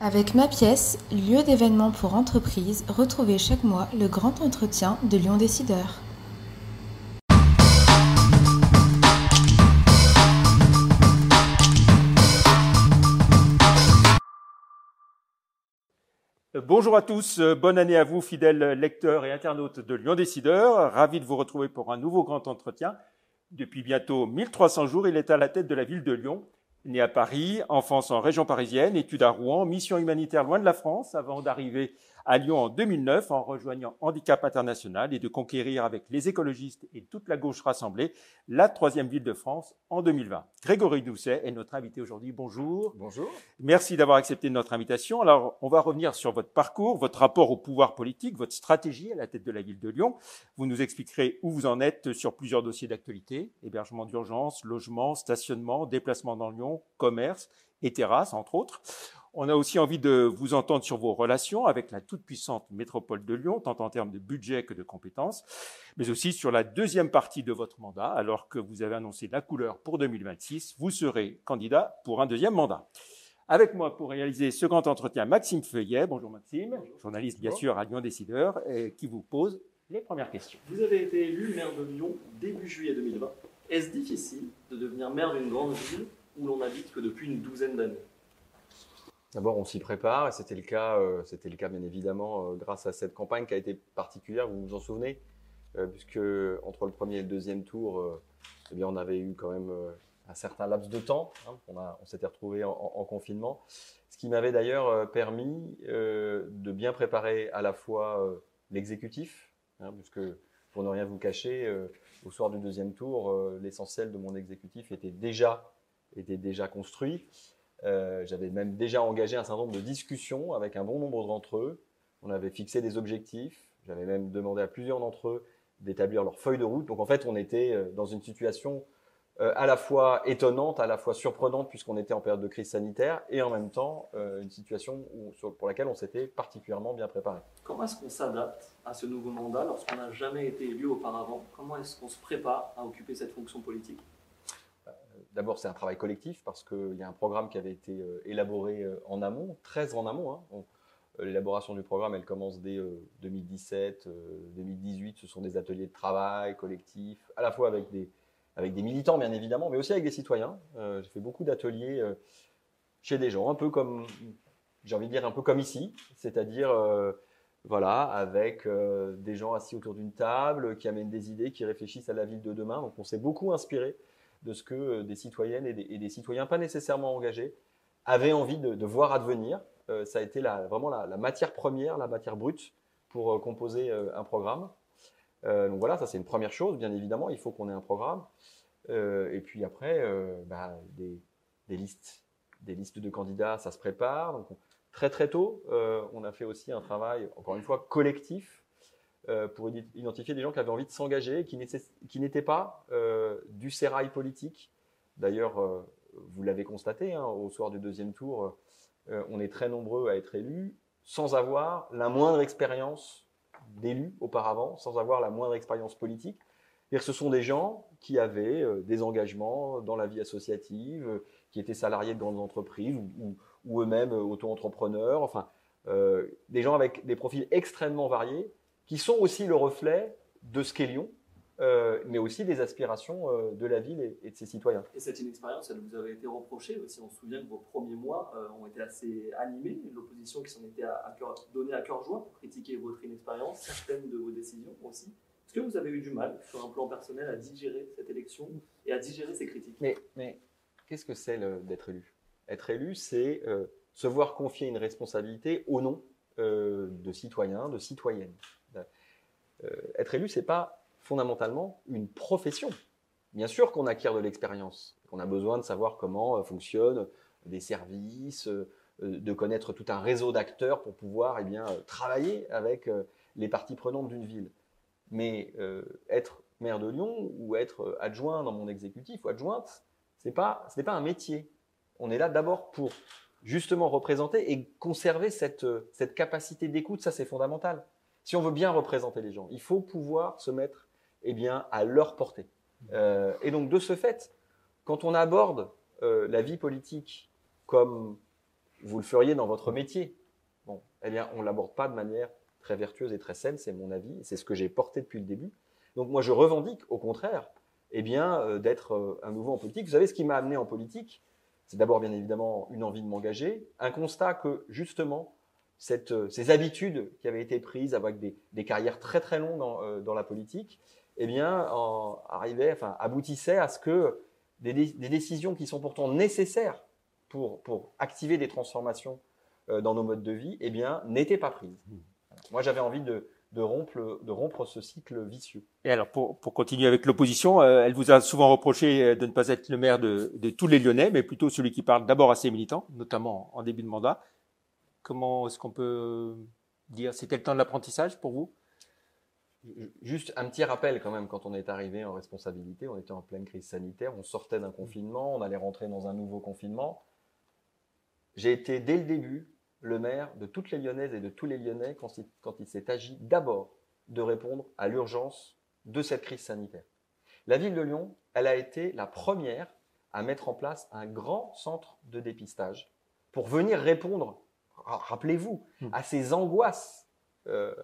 Avec ma pièce, lieu d'événement pour entreprises, retrouvez chaque mois le grand entretien de Lyon Décideur. Bonjour à tous, bonne année à vous, fidèles lecteurs et internautes de Lyon Décideur. Ravi de vous retrouver pour un nouveau grand entretien. Depuis bientôt 1300 jours, il est à la tête de la ville de Lyon Né à Paris, enfance en région parisienne, études à Rouen, mission humanitaire loin de la France avant d'arriver à Lyon en 2009 en rejoignant Handicap International et de conquérir avec les écologistes et toute la gauche rassemblée la troisième ville de France en 2020. Grégory Doucet est notre invité aujourd'hui. Bonjour. Bonjour. Merci d'avoir accepté notre invitation. Alors, on va revenir sur votre parcours, votre rapport au pouvoir politique, votre stratégie à la tête de la ville de Lyon. Vous nous expliquerez où vous en êtes sur plusieurs dossiers d'actualité, hébergement d'urgence, logement, stationnement, déplacement dans Lyon, commerce et terrasse, entre autres. On a aussi envie de vous entendre sur vos relations avec la toute-puissante métropole de Lyon, tant en termes de budget que de compétences, mais aussi sur la deuxième partie de votre mandat, alors que vous avez annoncé la couleur pour 2026, vous serez candidat pour un deuxième mandat. Avec moi pour réaliser ce grand entretien, Maxime Feuillet. Bonjour Maxime, journaliste bien sûr à Lyon Décideur, et qui vous pose les premières questions. Vous avez été élu maire de Lyon début juillet 2020. Est-ce difficile de devenir maire d'une grande ville où l'on habite que depuis une douzaine d'années? D'abord, on s'y prépare et c'était le cas, euh, c'était le cas bien évidemment euh, grâce à cette campagne qui a été particulière. Vous vous en souvenez, euh, puisque entre le premier et le deuxième tour, eh bien, on avait eu quand même un certain laps de temps. Hein. on, s'était retrouvé en, en, confinement, ce qui m'avait d'ailleurs permis de bien préparer à la fois l'exécutif, hein, puisque pour ne rien vous cacher, au soir du deuxième tour, l'essentiel de mon exécutif était déjà était déjà construit. Euh, j'avais même déjà engagé un certain nombre de discussions avec un bon nombre d'entre eux. On avait fixé des objectifs. J'avais même demandé à plusieurs d'entre eux d'établir leur feuille de route. Donc en fait, on était euh, dans une situation euh, à la fois étonnante, à la fois surprenante puisqu'on était en période de crise sanitaire et en même temps une situation pour laquelle on s'était particulièrement bien préparé. Comment est-ce qu'on s'adapte à ce nouveau mandat lorsqu'on n'a jamais été élu auparavant? Comment est-ce qu'on se prépare à occuper cette fonction politique? D'abord, c'est un travail collectif parce qu'il y a un programme qui avait été euh, élaboré euh, en amont, très en amont. Hein. Euh, l'élaboration du programme, elle commence dès 2017, 2018. Ce sont des ateliers de travail collectifs, à la fois avec des, militants, bien évidemment, mais aussi avec des citoyens. J'ai fait beaucoup d'ateliers chez des gens, un peu comme, j'ai envie de dire, un peu comme ici, c'est-à-dire, voilà, avec des gens assis autour d'une table, qui amènent des idées, qui réfléchissent à la ville de demain. Donc, on s'est beaucoup inspiré de ce que euh, des citoyennes et des, citoyens pas nécessairement engagés avaient envie de, voir advenir. Euh, ça a été vraiment la, matière première, la matière brute pour euh, composer un programme. donc voilà, ça c'est une première chose, bien évidemment, il faut qu'on ait un programme. et puis après, bah, des, listes, des listes de candidats, ça se prépare. Donc très très tôt, on a fait aussi un travail, encore une fois, collectif pour identifier des gens qui avaient envie de s'engager, qui n'étaient pas euh, du sérail politique. D'ailleurs, euh, vous l'avez constaté, hein, au soir du deuxième tour, on est très nombreux à être élus sans avoir la moindre expérience d'élu auparavant, sans avoir la moindre expérience politique. Et ce sont des gens qui avaient des engagements dans la vie associative, qui étaient salariés de grandes entreprises ou eux-mêmes auto-entrepreneurs, enfin, des gens avec des profils extrêmement variés qui sont aussi le reflet de ce qu'est Lyon, euh, mais aussi des aspirations euh, de la ville et, de ses citoyens. Et cette inexpérience, elle vous avait été reprochée aussi. On se souvient que vos premiers mois euh, ont été assez animés, l'opposition qui s'en était à, donnée à cœur joie pour critiquer votre inexpérience, certaines de vos décisions aussi. Est-ce que vous avez eu du mal, sur un plan personnel, à digérer cette élection et à digérer ces critiques? Mais, mais qu'est-ce que c'est d'être élu? Être élu, c'est se voir confier une responsabilité au nom de citoyens, de citoyennes. Euh, être élu, c'est pas fondamentalement une profession. Bien sûr qu'on acquiert de l'expérience, qu'on a besoin de savoir comment euh, fonctionnent des services, euh, de connaître tout un réseau d'acteurs pour pouvoir eh bien, travailler avec les parties prenantes d'une ville. Mais être maire de Lyon ou être adjoint dans mon exécutif ou adjointe, pas, ce n'est pas un métier. On est là d'abord pour justement représenter et conserver cette, cette capacité d'écoute, ça c'est fondamental si on veut bien représenter les gens, il faut pouvoir se mettre eh bien, à leur portée. Euh, et donc, de ce fait, quand on aborde euh, la vie politique comme vous le feriez dans votre métier. Bon, eh bien, on l'aborde pas de manière très vertueuse et très saine, c'est mon avis, c'est ce que j'ai porté depuis le début. Donc moi, je revendique, au contraire, eh bien, euh, d'être un nouveau en politique. Vous savez, ce qui m'a amené en politique, c'est d'abord bien évidemment une envie de m'engager, un constat que justement, cette, euh, ces habitudes qui avaient été prises avec des, des carrières très très longues dans, dans la politique, eh bien, en, arrivaient, enfin, aboutissaient à ce que des, des, décisions qui sont pourtant nécessaires pour, pour activer des transformations dans nos modes de vie, eh bien, n'étaient pas prises. Mmh. Moi, j'avais envie de, de rompre, de rompre ce cycle vicieux. Et alors, pour, pour continuer avec l'opposition, euh, elle vous a souvent reproché euh, de ne pas être le maire de, de, tous les Lyonnais, mais plutôt celui qui parle d'abord à ses militants, notamment en début de mandat. Comment est-ce qu'on peut dire C'était le temps de l'apprentissage pour vous? Juste un petit rappel quand même, quand on est arrivé en responsabilité, on était en pleine crise sanitaire, on sortait d'un confinement, on allait rentrer dans un nouveau confinement. J'ai été dès le début le maire de toutes les Lyonnaises et de tous les Lyonnais quand il, s'est agi d'abord de répondre à l'urgence de cette crise sanitaire. La ville de Lyon, elle a été la première à mettre en place un grand centre de dépistage pour venir répondre, rappelez-vous, hmm. à ces angoisses euh,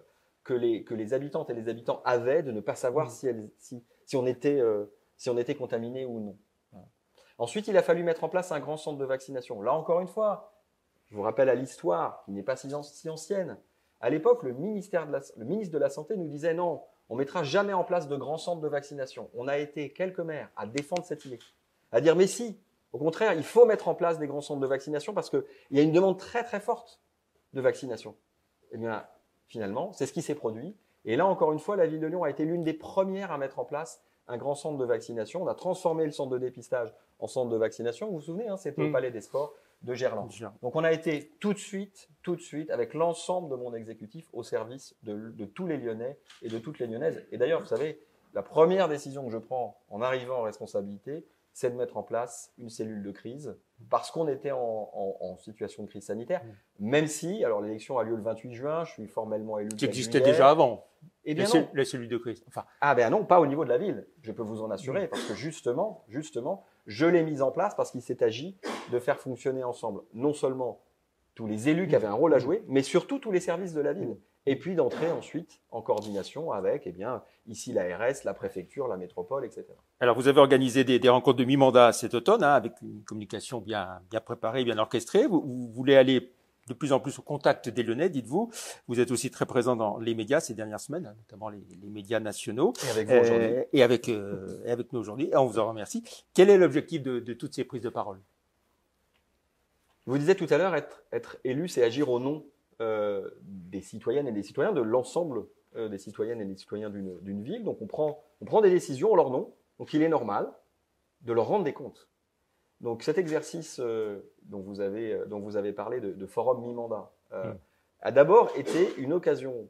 que, les, que les habitantes et les habitants avaient de ne pas savoir hmm. si, si, on était, euh, si on était contaminé ou non. Ensuite, il a fallu mettre en place un grand centre de vaccination. Là, encore une fois, je vous rappelle à l'histoire, qui n'est pas si, ancienne. À l'époque, le, ministère le ministre de la Santé nous disait non, on mettra jamais en place de grands centres de vaccination. On a été quelques maires à défendre cette idée, à dire mais si, au contraire, il faut mettre en place des grands centres de vaccination parce qu'il y a une demande très très forte de vaccination. Eh bien, finalement, c'est ce qui s'est produit. Et là, encore une fois, la ville de Lyon a été l'une des premières à mettre en place un grand centre de vaccination. On a transformé le centre de dépistage en centre de vaccination. Vous vous souvenez, hein, c'était au mmh. Palais des Sports de Gerland. Donc on a été tout de suite, tout de suite, avec l'ensemble de mon exécutif au service de, tous les Lyonnais et de toutes les Lyonnaises. Et d'ailleurs, vous savez, la première décision que je prends en arrivant en responsabilité, c'est de mettre en place une cellule de crise parce qu'on était en, situation de crise sanitaire, mm. même si, alors l'élection a lieu le 28 juin, je suis formellement élu. Qui existait déjà avant. Eh bien la, non. la cellule de crise. Enfin. Ah ben non, pas au niveau de la ville. Je peux vous en assurer, mm. parce que justement, justement, je l'ai mise en place parce qu'il s'est agi de faire fonctionner ensemble non seulement tous les élus qui avaient un rôle à jouer, mais surtout tous les services de la ville. Et puis d'entrer ensuite en coordination avec, eh bien, ici l'ARS, la préfecture, la métropole, etc. Alors vous avez organisé des, rencontres de mi-mandat cet automne, hein, avec une communication bien, bien préparée, bien orchestrée. vous voulez aller de plus en plus au contact des Lyonnais, dites-vous. Vous êtes aussi très présent dans les médias ces dernières semaines, notamment les, médias nationaux. Et avec vous aujourd'hui. Euh, et avec, euh, et avec nous aujourd'hui. Et on vous en remercie. Quel est l'objectif de, de, toutes ces prises de parole? Vous disiez tout à l'heure, être, être élu, c'est agir au nom euh, des citoyennes et des citoyens, de l'ensemble euh, des citoyennes et des citoyens d'une ville. Donc on prend, on prend des décisions en leur nom. Donc il est normal de leur rendre des comptes. Donc cet exercice euh, dont, vous avez, dont vous avez parlé de, forum mi-mandat hmm. a d'abord été une occasion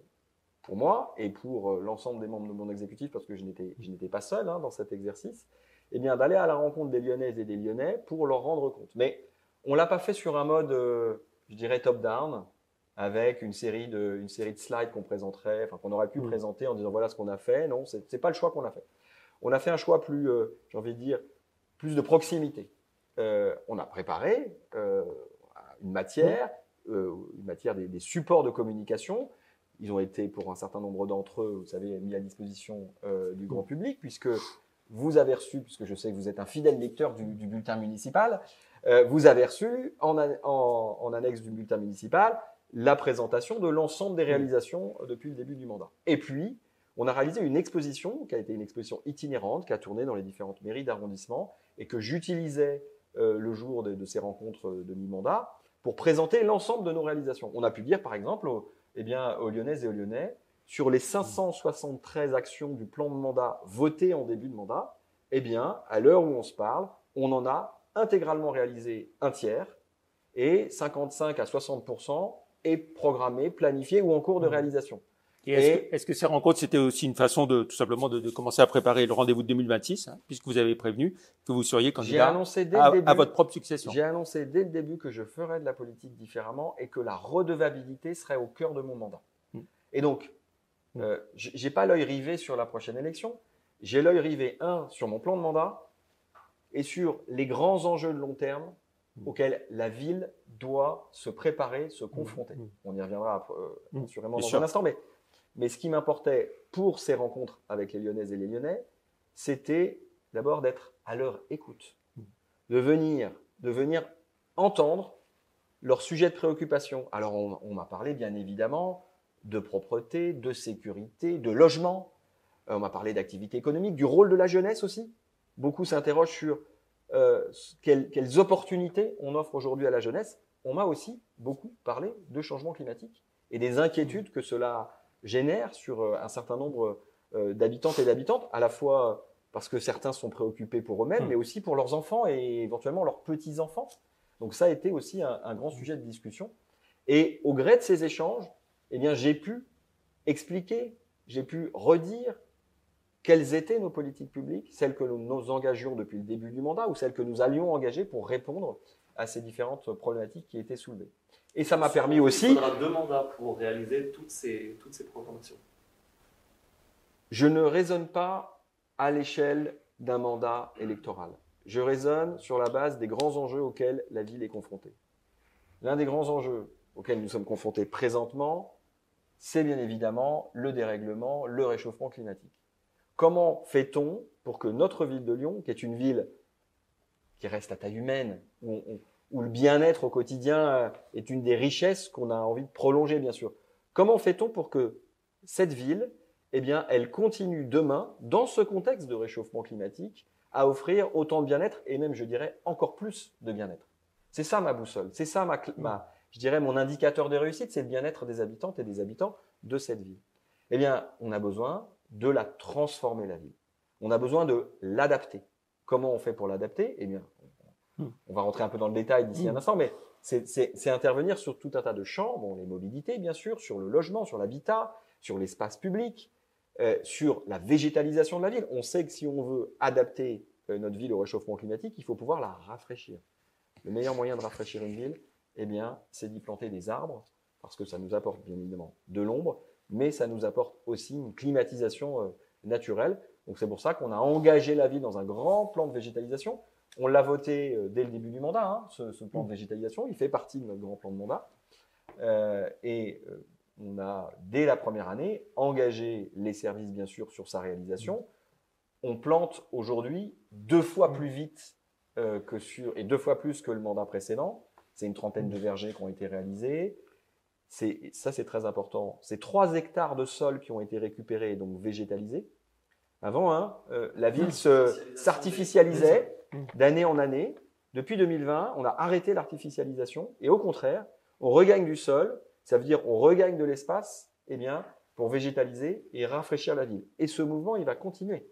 pour moi et pour l'ensemble des membres de mon exécutif, parce que je n'étais pas seul hein, dans cet exercice, eh bien d'aller à la rencontre des Lyonnaises et des Lyonnais pour leur rendre compte. Mais on ne l'a pas fait sur un mode, je dirais, top-down, avec une série de, une série de slides qu'on présenterait, enfin qu'on aurait pu hmm. présenter en disant voilà ce qu'on a fait. Non, ce n'est pas le choix qu'on a fait. On a fait un choix plus, j'ai envie de dire, plus de proximité. Euh, on a préparé euh, une matière, euh, une matière des, supports de communication. Ils ont été, pour un certain nombre d'entre eux, vous savez, mis à disposition du grand public, puisque vous avez reçu, puisque je sais que vous êtes un fidèle lecteur du, bulletin municipal, vous avez reçu en, en, annexe du bulletin municipal la présentation de l'ensemble des réalisations depuis le début du mandat. Et puis, on a réalisé une exposition qui a été une exposition itinérante, qui a tourné dans les différentes mairies d'arrondissement et que j'utilisais euh, le jour de, ces rencontres de mi-mandat pour présenter l'ensemble de nos réalisations. On a pu dire, par exemple, aux, eh bien, Lyonnaises et aux Lyonnais, sur les 573 actions du plan de mandat votées en début de mandat, eh bien, à l'heure où on se parle, on en a intégralement réalisé un tiers et 55 à 60 est programmé, planifié ou en cours de mmh. réalisation. est-ce, que, ces rencontres, c'était aussi une façon de tout simplement de, commencer à préparer le rendez-vous de 2026, hein, puisque vous avez prévenu que vous seriez candidat à, votre propre succession J'ai annoncé dès le début que je ferais de la politique différemment et que la redevabilité serait au cœur de mon mandat. Mm. Et donc, mm. euh, j'ai pas l'œil rivé sur la prochaine élection. J'ai l'œil rivé un sur mon plan de mandat et sur les grands enjeux de long terme mmh. Auxquelles la ville doit se préparer, se confronter. Mmh. On y reviendra euh, assurément dans un instant, mais, mais ce qui m'importait pour ces rencontres avec les Lyonnaises et les Lyonnais, c'était d'abord d'être à leur écoute, de venir, de venir entendre leurs sujets de préoccupation. Alors on m'a parlé bien évidemment de propreté, de sécurité, de logement. Euh, on m'a parlé d'activité économique, du rôle de la jeunesse aussi. Beaucoup s'interrogent sur euh, quelles, opportunités on offre aujourd'hui à la jeunesse. On m'a aussi beaucoup parlé de changement climatique et des inquiétudes que cela génère sur euh, un certain nombre d'habitantes et d'habitantes, à la fois parce que certains sont préoccupés pour eux-mêmes, mmh. mais aussi pour leurs enfants et éventuellement leurs petits-enfants. Donc ça a été aussi un, un grand sujet de discussion. Et au gré de ces échanges, eh bien, j'ai pu expliquer, j'ai pu redire quelles étaient nos politiques publiques, celles que nous engagions depuis le début du mandat ou celles que nous allions engager pour répondre à ces différentes problématiques qui étaient soulevées? Et ça m'a permis aussi. Il faudra deux mandats pour réaliser toutes ces, toutes ces programmations. Je ne raisonne pas à l'échelle d'un mandat électoral. Je raisonne sur la base des grands enjeux auxquels la ville est confrontée. L'un des grands enjeux auxquels nous sommes confrontés présentement, c'est bien évidemment le dérèglement, le réchauffement climatique. Comment fait-on pour que notre ville de Lyon, qui est une ville qui reste à taille humaine, où, le bien-être au quotidien euh, est une des richesses qu'on a envie de prolonger, bien sûr, comment fait-on pour que cette ville, eh bien, elle continue demain, dans ce contexte de réchauffement climatique, à offrir autant de bien-être et même, je dirais, encore plus de bien-être? C'est ça ma boussole, c'est ça ma, je dirais, mon indicateur de réussite, c'est le bien-être des habitantes et des habitants de cette ville. Eh bien, on a besoin de la transformer, la ville. On a besoin de l'adapter. Comment on fait pour l'adapter? Eh bien, on va rentrer un peu dans le détail d'ici un hmm. instant, mais c'est intervenir sur tout un tas de champs, bon, les mobilités, bien sûr, sur le logement, sur l'habitat, sur l'espace public, euh, sur la végétalisation de la ville. On sait que si on veut adapter euh, notre ville au réchauffement climatique, il faut pouvoir la rafraîchir. Le meilleur moyen de rafraîchir une ville, eh bien, c'est d'y planter des arbres, parce que ça nous apporte bien évidemment de l'ombre, mais ça nous apporte aussi une climatisation euh, naturelle. Donc c'est pour ça qu'on a engagé la ville dans un grand plan de végétalisation. On l'a voté euh, dès le début du mandat, hein, ce, plan de végétalisation. Il fait partie de notre grand plan de mandat. Euh, et on a, dès la première année, engagé les services, bien sûr, sur sa réalisation. On plante aujourd'hui deux fois plus vite que sur, et deux fois plus que le mandat précédent. C'est une trentaine de vergers qui ont été réalisés. Ça, c'est très important. C'est 3 hectares de sol qui ont été récupérés et donc végétalisés. Avant, hein, euh, la ville s'artificialisait d'année en année. Depuis 2020, on a arrêté l'artificialisation et au contraire, on regagne du sol. Ça veut dire on regagne de l'espace, eh bien, pour végétaliser et rafraîchir la ville. Et ce mouvement, il va continuer.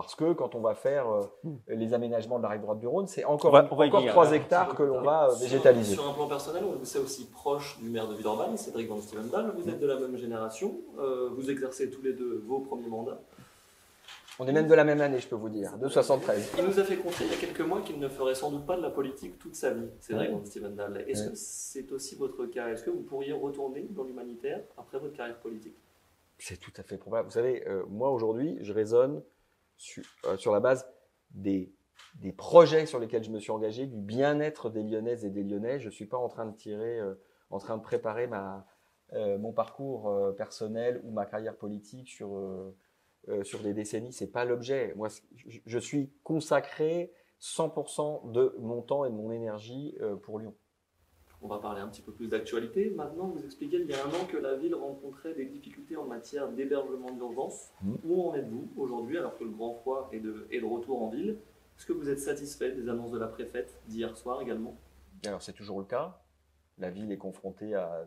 Parce que quand on va faire euh, les aménagements de la rive droite du Rhône, c'est encore, encore 3 hectares que l'on va euh, végétaliser. Sur, un plan personnel, vous êtes aussi proche du maire de Villeurbanne, Cédric Van Stevendal. Vous êtes de la même génération. Euh, vous exercez tous les deux vos premiers mandats. On est même de la même année, je peux vous dire, de 73. Il nous a fait confier il y a quelques mois qu'il ne ferait sans doute pas de la politique toute sa vie, Cédric Van Stevendal. Est-ce que c'est aussi votre cas? Est-ce que vous pourriez retourner dans l'humanitaire après votre carrière politique? C'est tout à fait probable. Vous savez, moi aujourd'hui, je raisonne euh, sur, la base des, des, projets sur lesquels je me suis engagé, du bien-être des Lyonnaises et des Lyonnais. Je ne suis pas en train de tirer, euh, en train de préparer ma, euh, mon parcours personnel ou ma carrière politique sur, sur des décennies. C'est pas l'objet. Moi, je, je, suis consacré 100% de mon temps et de mon énergie pour Lyon. On va parler un petit peu plus d'actualité. Maintenant, vous expliquez il y a un an que la ville rencontrait des difficultés en matière d'hébergement d'urgence. Mmh. Où en êtes-vous aujourd'hui alors que le grand froid est de, est de retour en ville? Est-ce que vous êtes satisfait des annonces de la préfète d'hier soir également? Alors c'est toujours le cas. La ville est confrontée à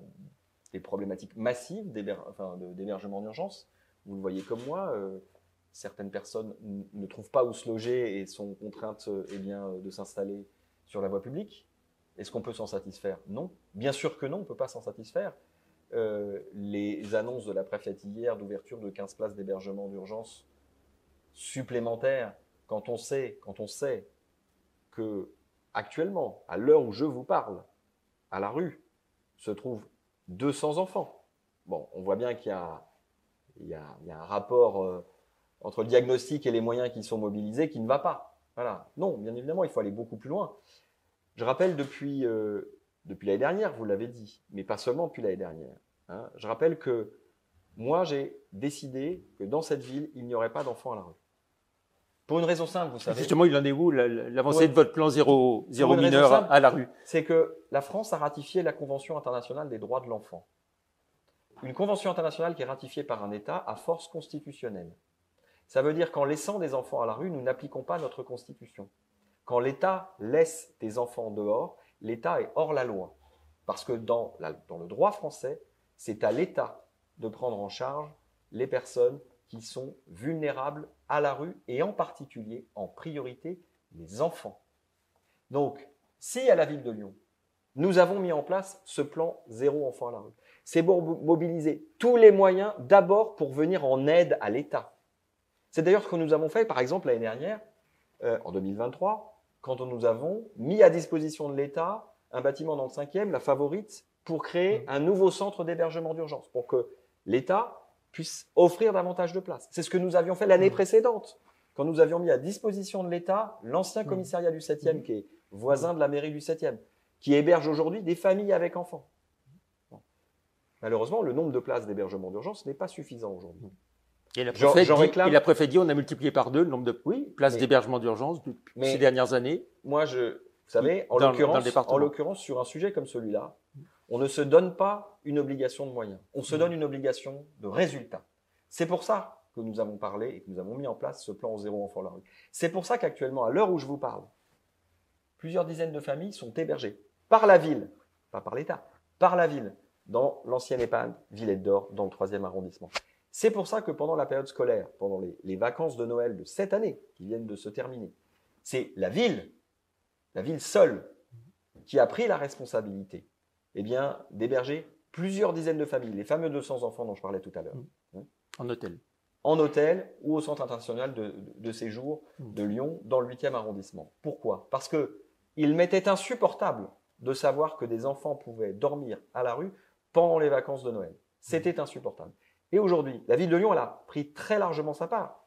des problématiques massives d'hébergement d'urgence. Vous le voyez comme moi, euh, certaines personnes ne trouvent pas où se loger et sont contraintes eh bien, de s'installer sur la voie publique. Est-ce qu'on peut s'en satisfaire? Non. Bien sûr que non, on ne peut pas s'en satisfaire. Euh, les annonces de la préfète hier d'ouverture de 15 places d'hébergement d'urgence supplémentaires, quand on sait, quand on sait que actuellement, à l'heure où je vous parle, à la rue, se trouvent 200 enfants. Bon, on voit bien qu'il y, a, un rapport euh, entre le diagnostic et les moyens qui sont mobilisés qui ne va pas. Voilà. Non, bien évidemment, il faut aller beaucoup plus loin. Je rappelle depuis, euh, depuis l'année dernière, vous l'avez dit, mais pas seulement depuis l'année dernière. hein. je rappelle que moi, j'ai décidé que dans cette ville, il n'y aurait pas d'enfants à la rue. Pour une raison simple, vous savez. Justement, il en est où la- la- l'avancée de votre plan zéro, zéro mineur simple. à la rue? c'est que la France a ratifié la Convention internationale des droits de l'enfant. Une convention internationale qui est ratifiée par un État à force constitutionnelle. Ça veut dire qu'en laissant des enfants à la rue, nous n'appliquons pas notre Constitution. Quand l'État laisse des enfants dehors, l'État est hors la loi. Parce que dans, le droit français, c'est à l'État de prendre en charge les personnes qui sont vulnérables à la rue et en particulier, en priorité, les enfants. Donc, si à la ville de Lyon, nous avons mis en place ce plan zéro enfant à la rue, c'est pour mobiliser tous les moyens d'abord pour venir en aide à l'État. C'est d'ailleurs ce que nous avons fait, par exemple, l'année dernière, euh, en 2023, quand nous avons mis à disposition de l'État un bâtiment dans le 5e, la favorite, pour créer un nouveau centre d'hébergement d'urgence, pour que l'État puisse offrir davantage de places. C'est ce que nous avions fait l'année précédente, quand nous avions mis à disposition de l'État l'ancien commissariat du 7e, qui est voisin de la mairie du 7e, qui héberge aujourd'hui des familles avec enfants. Malheureusement, le nombre de places d'hébergement d'urgence n'est pas suffisant aujourd'hui. Et la, dit, et dit on a multiplié par deux le nombre de Oui, places d'hébergement d'urgence ces dernières années. Moi, je, vous savez, en l'occurrence, département. en l'occurrence, sur un sujet comme celui-là, on ne se donne pas une obligation de moyens. On se donne une obligation de résultat. C'est pour ça que nous avons parlé et que nous avons mis en place ce plan zéro enfant la rue. C'est pour ça qu'actuellement, à l'heure où je vous parle, plusieurs dizaines de familles sont hébergées par la ville, pas par l'État, par la ville, dans l'ancienne EHPAD Villette d'Or, dans le troisième arrondissement. C'est pour ça que pendant la période scolaire, pendant les, les vacances de Noël de cette année, qui viennent de se terminer, c'est la ville, la ville seule, qui a pris la responsabilité eh bien, d'héberger plusieurs dizaines de familles, les fameux 200 enfants dont je parlais tout à l'heure, En hôtel. en hôtel ou au centre international de, de- de séjour Mm. de Lyon, dans le 8e arrondissement. Pourquoi? Parce que il m'était insupportable de savoir que des enfants pouvaient dormir à la rue pendant les vacances de Noël. C'était insupportable. Et aujourd'hui, la ville de Lyon, elle a pris très largement sa part.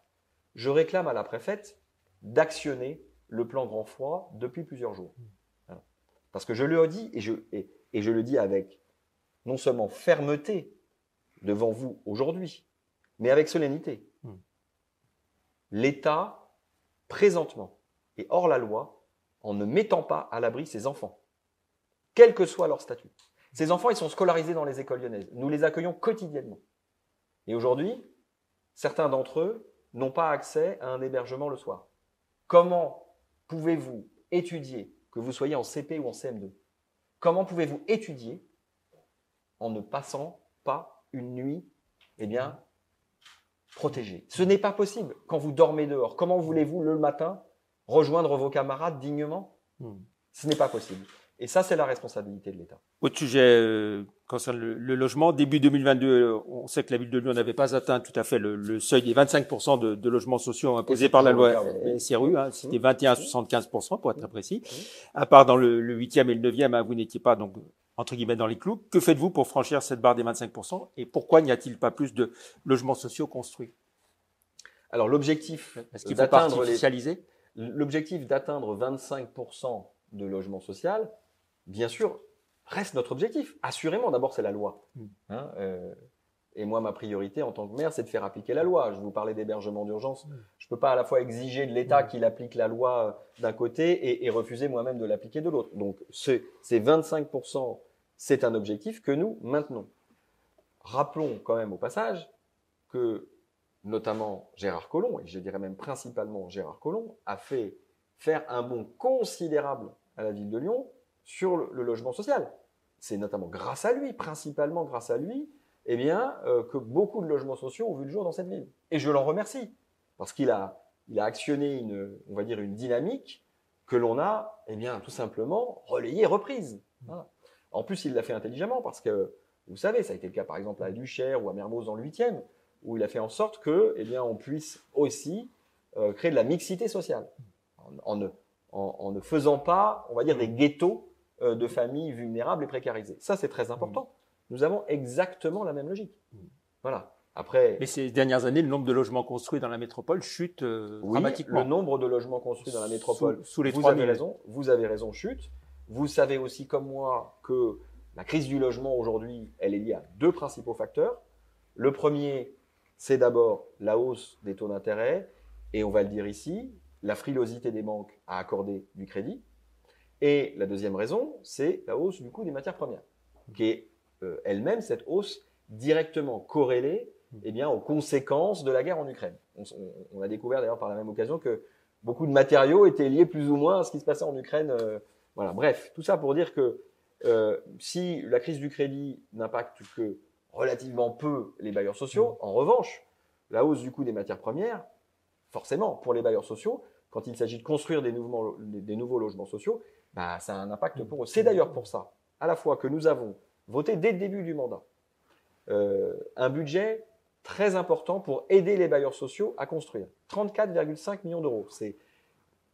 Je réclame à la préfète d'actionner le plan grand froid depuis plusieurs jours. Voilà. Parce que je le dis, et je, et, et je le dis avec non seulement fermeté devant vous aujourd'hui, mais avec solennité. Mm. L'État, présentement, est hors la loi en ne mettant pas à l'abri ses enfants, quel que soit leur statut. Ces enfants, ils sont scolarisés dans les écoles lyonnaises. Nous les accueillons quotidiennement. Et aujourd'hui, certains d'entre eux n'ont pas accès à un hébergement le soir. Comment pouvez-vous étudier, que vous soyez en CP ou en CM2 Comment pouvez-vous étudier en ne passant pas une nuit, eh bien, protégée? Ce n'est pas possible quand vous dormez dehors. Comment voulez-vous le matin rejoindre vos camarades dignement? Hmm. Ce n'est pas possible. Et ça, c'est la responsabilité de l'État. Autre sujet euh, concerne le, le logement. Début 2022, euh, on sait que la ville de Lyon n'avait pas atteint tout à fait le, le seuil des 25% de, de logements sociaux imposés par la loi SRU. Hein, C'était Mmh. 21 à 75% pour être très précis. À part dans le, le 8e et le 9e, hein, vous n'étiez pas donc entre guillemets dans les clous. Que faites-vous pour franchir cette barre des 25% Et pourquoi n'y a-t-il pas plus de logements sociaux construits? Alors, l'objectif Est-ce qu'il faut les, l'objectif d'atteindre 25% de logement social, bien sûr, reste notre objectif. Assurément, d'abord, c'est la loi. Mm. Hein, euh, et moi, ma priorité en tant que maire, c'est de faire appliquer la loi. Je vous parlais d'hébergement d'urgence. Je ne peux pas à la fois exiger de l'État Mm. qu'il applique la loi euh, d'un côté et, et refuser moi-même de l'appliquer de l'autre. Donc, ce- ces 25%, c'est un objectif que nous maintenons. Rappelons quand même au passage que notamment Gérard Collomb, et je dirais même principalement Gérard Collomb, a fait faire un bond considérable à la ville de Lyon sur le, logement social. C'est notamment grâce à lui, principalement grâce à lui, eh bien, euh, que beaucoup de logements sociaux ont vu le jour dans cette ville. Et je l'en remercie, parce qu'il a, il a actionné une, on va dire, une dynamique que l'on a, eh bien, tout simplement relayée, reprise. En plus, il l'a fait intelligemment, parce que, vous savez, ça a été le cas par exemple à Duchère ou à Mermoz dans le 8e, où il a fait en sorte que, eh bien, on puisse aussi euh, créer de la mixité sociale, en, ne, en, ne faisant pas, on va dire, des ghettos de familles vulnérables et précarisées. Ça, c'est très important. Nous avons exactement la même logique. Voilà. Après, Mais ces dernières années, le nombre de logements construits dans la métropole chute euh, oui, dramatiquement. le nombre de logements construits dans la métropole, Sous, sous les vous 3000. avez raison, vous avez raison, chute. Vous savez aussi comme moi que la crise du logement aujourd'hui, elle est liée à deux principaux facteurs. Le premier, c'est d'abord la hausse des taux d'intérêt, et on va le dire ici, la frilosité des banques à accorder du crédit. Et la deuxième raison, c'est la hausse du coût des matières premières, qui est euh, elle-même cette hausse directement corrélée eh bien, aux conséquences de la guerre en Ukraine. On, a découvert d'ailleurs par la même occasion que beaucoup de matériaux étaient liés plus ou moins à ce qui se passait en Ukraine. Euh, voilà. Bref, tout ça pour dire que euh, si la crise du crédit n'impacte que relativement peu les bailleurs sociaux, en revanche, la hausse du coût des matières premières, forcément, pour les bailleurs sociaux, quand il s'agit de construire des nouveaux logements sociaux, bah, ça a un impact pour eux. C'est d'ailleurs pour ça, à la fois que nous avons voté dès le début du mandat euh, un budget très important pour aider les bailleurs sociaux à construire. 34,5 millions d'euros. C'est,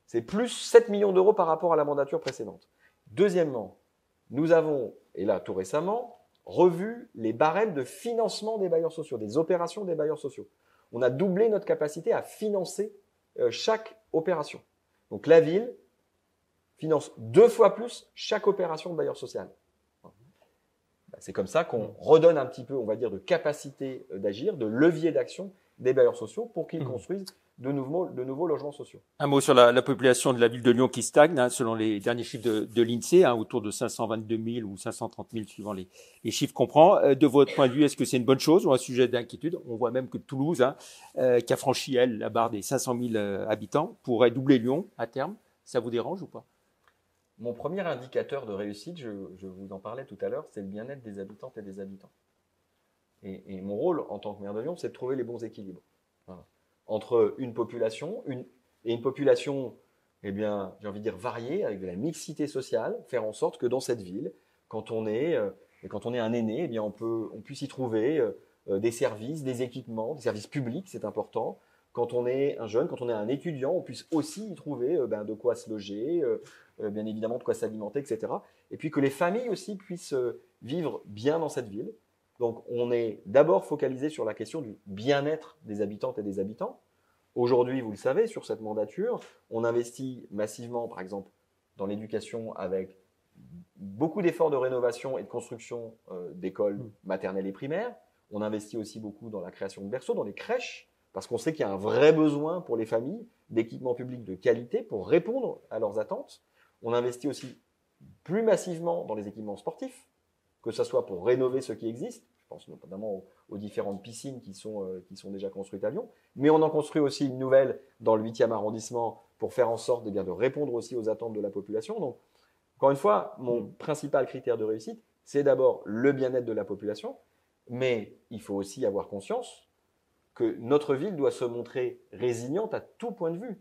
c'est plus 7 millions d'euros par rapport à la mandature précédente. Deuxièmement, nous avons, et là tout récemment, revu les barèmes de financement des bailleurs sociaux, des opérations des bailleurs sociaux. On a doublé notre capacité à financer euh, chaque opération. Donc la ville finance deux fois plus chaque opération de bailleur social. Bah, c'est comme ça qu'on redonne un petit peu, on va dire, de capacité euh, d'agir, de levier d'action des bailleurs sociaux pour qu'ils mmh. construisent de nouveaux, de nouveaux logements sociaux. Un mot sur la, population de la ville de Lyon qui stagne, hein, selon les derniers chiffres de, l'INSEE, hein, autour de 522 000 ou 530 000 suivant les, chiffres qu'on prend. Euh, de votre point de vue, est-ce que c'est une bonne chose ou un sujet d'inquiétude? On voit même que Toulouse, hein, euh, qui a franchi, elle, la barre des 500 000 habitants, pourrait doubler Lyon à terme. Ça vous dérange ou pas? Mon premier indicateur de réussite, je, vous en parlais tout à l'heure, c'est le bien-être des habitantes et des habitants. Et, mon rôle en tant que maire de Lyon, c'est de trouver les bons équilibres. Entre une population, et une population, eh bien, j'ai envie de dire variée, avec de la mixité sociale, faire en sorte que dans cette ville, quand on est, euh, un aîné, eh bien, on, puisse y trouver euh, euh, des services, des équipements, des services publics, c'est important, quand on est un jeune, quand on est un étudiant, on puisse aussi y trouver ben, de quoi se loger, bien évidemment de quoi s'alimenter, etc. Et puis que les familles aussi puissent euh, vivre bien dans cette ville. Donc on est d'abord focalisé sur la question du bien-être des habitantes et des habitants. Aujourd'hui, vous le savez, sur cette mandature, on investit massivement, par exemple, dans l'éducation avec beaucoup d'efforts de rénovation et de construction euh, d'écoles mmh. maternelles et primaires. On investit aussi beaucoup dans la création de berceaux, dans les crèches, parce qu'on sait qu'il y a un vrai besoin pour les familles d'équipements publics de qualité pour répondre à leurs attentes. On investit aussi plus massivement dans les équipements sportifs, que ce soit pour rénover ce qui existe, je pense notamment aux, différentes piscines qui sont, euh, qui sont déjà construites à Lyon, mais on en construit aussi une nouvelle dans le 8e arrondissement pour faire en sorte de, eh bien, de répondre aussi aux attentes de la population. Donc, encore une fois, mon mm. principal critère de réussite, c'est d'abord le bien-être de la population, mais il faut aussi avoir conscience que notre ville doit se montrer résiliente à tout point de vue.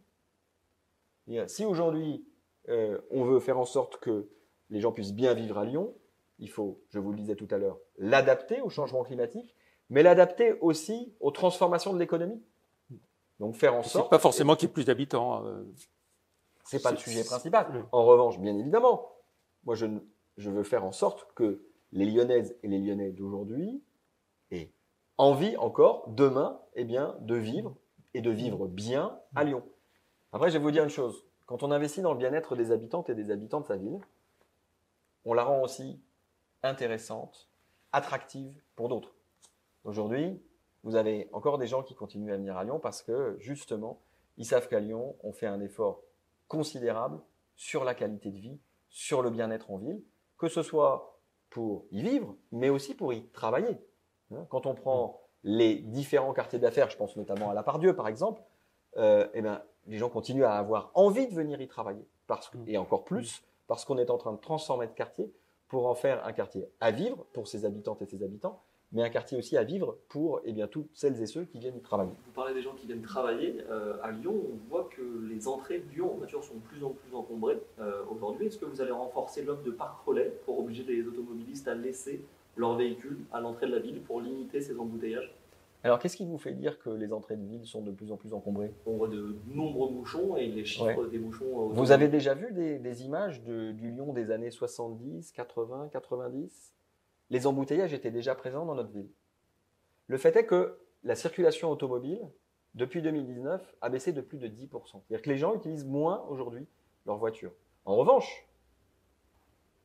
Si aujourd'hui, euh, on veut faire en sorte que les gens puissent bien vivre à Lyon, il faut, je vous le disais tout à l'heure, l'adapter au changement climatique, mais l'adapter aussi aux transformations de l'économie. Donc faire en sorte. C'est pas forcément qu'il y ait plus d'habitants. Euh, c'est pas le sujet principal. En revanche, bien évidemment, moi je, je veux faire en sorte que les Lyonnaises et les Lyonnais d'aujourd'hui aient envie encore demain, eh bien, de vivre et de vivre bien à Lyon. Après, je vais vous dire une chose. Quand on investit dans le bien-être des habitantes et des habitants de sa ville, on la rend aussi intéressante, attractive pour d'autres. Aujourd'hui, vous avez encore des gens qui continuent à venir à Lyon parce que justement, ils savent qu'à Lyon, on fait un effort considérable sur la qualité de vie, sur le bien-être en ville, que ce soit pour y vivre, mais aussi pour y travailler. Hein, quand on prend les différents quartiers d'affaires, je pense notamment à la Pardieu par exemple, euh, eh ben, les gens continuent à avoir envie de venir y travailler. Parce mm. et encore plus, parce qu'on est en train de transformer le quartier pour en faire un quartier à vivre pour ses habitantes et ses habitants, mais un quartier aussi à vivre pour eh bien, toutes celles et ceux qui viennent y travailler. Vous parlez des gens qui viennent travailler. Euh, à Lyon, on voit que les entrées de Lyon en voiture sont de plus en plus encombrées euh, aujourd'hui. Est-ce que vous allez renforcer l'offre de parc relais pour obliger les automobilistes à laisser leurs véhicules à l'entrée de la ville pour limiter ces embouteillages? Alors, qu'est-ce qui vous fait dire que les entrées de ville sont de plus en plus encombrées? On voit de nombreux bouchons et les chiffres des bouchons. Euh, vous avez déjà vu des, images du Lyon des années 70, 80, 90 Les embouteillages étaient déjà présents dans notre ville. Le fait est que la circulation automobile, depuis 2019, a baissé de plus de 10%. C'est-à-dire que les gens utilisent moins aujourd'hui leur voiture. En revanche,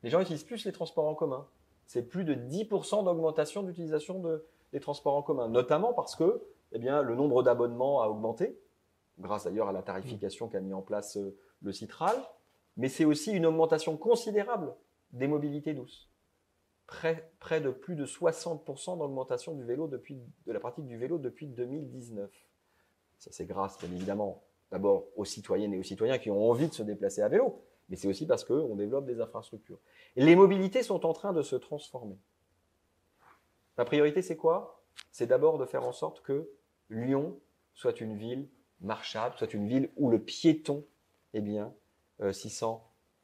Les gens utilisent plus les transports en commun. C'est plus de 10% d'augmentation d'utilisation de, des transports en commun, notamment parce que eh bien, le nombre d'abonnements a augmenté, grâce d'ailleurs à la tarification qu'a mis en place euh, le Citral, mais c'est aussi une augmentation considérable des mobilités douces. Près, de plus de 60% d'augmentation du vélo depuis, de la pratique du vélo depuis 2019. Ça, c'est grâce, bien évidemment, d'abord aux citoyennes et aux citoyens qui ont envie de se déplacer à vélo, mais c'est aussi parce qu'on développe des infrastructures. Les mobilités sont en train de se transformer. La priorité, c'est quoi? C'est d'abord de faire en sorte que Lyon soit une ville marchable, soit une ville où le piéton, eh bien, euh, s'y sent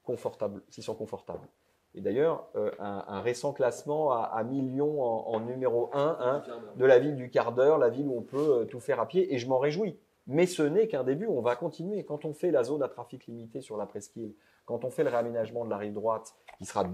confortable, s'y sent confortable. Et d'ailleurs, euh, un, récent classement a, a mis Lyon en, numéro 1 hein, de la ville du quart d'heure, la ville où on peut euh, tout faire à pied, et je m'en réjouis. Mais ce n'est qu'un début, on va continuer. Quand on fait la zone à trafic limité sur la presqu'île, quand on fait le réaménagement de la rive droite, qui sera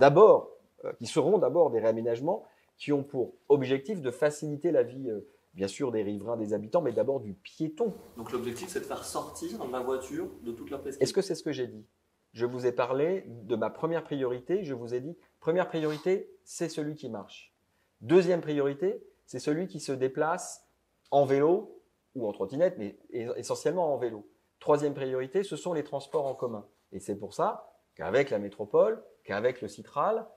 qui seront d'abord des réaménagements qui ont pour objectif de faciliter la vie, euh, bien sûr, des riverains, des habitants, mais d'abord du piéton. Donc l'objectif, c'est de faire sortir la voiture de toute la presqu'île. Est-ce que c'est ce que j'ai dit? Je vous ai parlé de ma première priorité. Je vous ai dit, première priorité, c'est celui qui marche. Deuxième priorité, c'est celui qui se déplace en vélo ou en trottinette, mais essentiellement en vélo. Troisième priorité, ce sont les transports en commun. Et c'est pour ça qu'avec la métropole, qu'avec le Citral,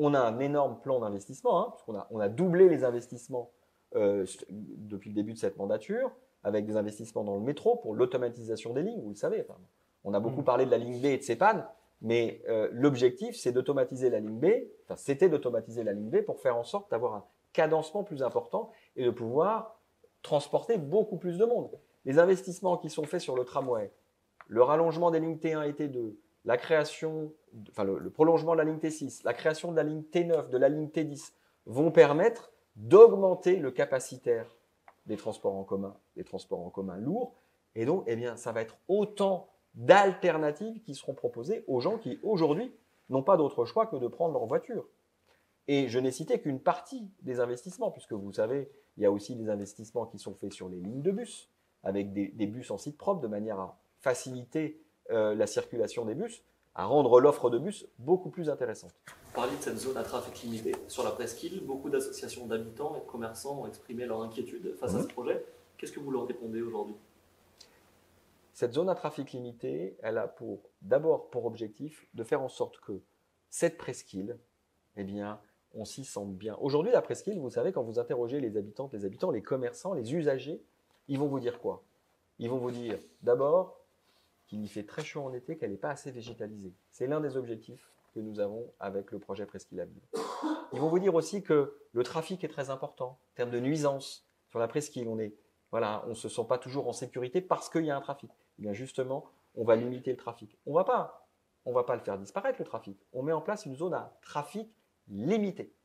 on a un énorme plan d'investissement, hein, puisqu'on a, on a doublé les investissements euh, depuis le début de cette mandature, avec des investissements dans le métro pour l'automatisation des lignes, vous le savez. Enfin, on a beaucoup mmh. parlé de la ligne B et de ses pannes, mais euh, l'objectif, c'est d'automatiser la ligne B, enfin, c'était d'automatiser la ligne B pour faire en sorte d'avoir un cadencement plus important et de pouvoir transporter beaucoup plus de monde. Les investissements qui sont faits sur le tramway, le rallongement des lignes T1 et T2, la création, enfin le, prolongement de la ligne T6, la création de la ligne T9, de la ligne T10 vont permettre d'augmenter le capacitaire des transports en commun, des transports en commun lourds. Et donc, eh bien, ça va être autant d'alternatives qui seront proposées aux gens qui aujourd'hui n'ont pas d'autre choix que de prendre leur voiture. Et je n'ai cité qu'une partie des investissements, puisque vous savez, il y a aussi des investissements qui sont faits sur les lignes de bus, avec des, des bus en site propre, de manière à faciliter euh, la circulation des bus, à rendre l'offre de bus beaucoup plus intéressante. Vous parliez de cette zone à trafic limité. Sur la presqu'île, beaucoup d'associations d'habitants et de commerçants ont exprimé leur inquiétude face mmh. à ce projet. Qu'est-ce que vous leur répondez aujourd'hui? Cette zone à trafic limité, elle a pour d'abord pour objectif de faire en sorte que cette presqu'île, eh bien, on s'y sente bien. Aujourd'hui, la presqu'île, vous savez, quand vous interrogez les habitantes, les habitants, les commerçants, les usagers, ils vont vous dire quoi? Ils vont vous dire d'abord qu'il y fait très chaud en été, qu'elle n'est pas assez végétalisée. C'est l'un des objectifs que nous avons avec le projet Presqu'île Ils vont vous dire aussi que le trafic est très important en termes de nuisance sur la presqu'île. On est, voilà, on se sent pas toujours en sécurité parce qu'il y a un trafic. Et eh bien justement, on va limiter le trafic. On va pas, on va pas le faire disparaître le trafic. On met en place une zone à trafic limité.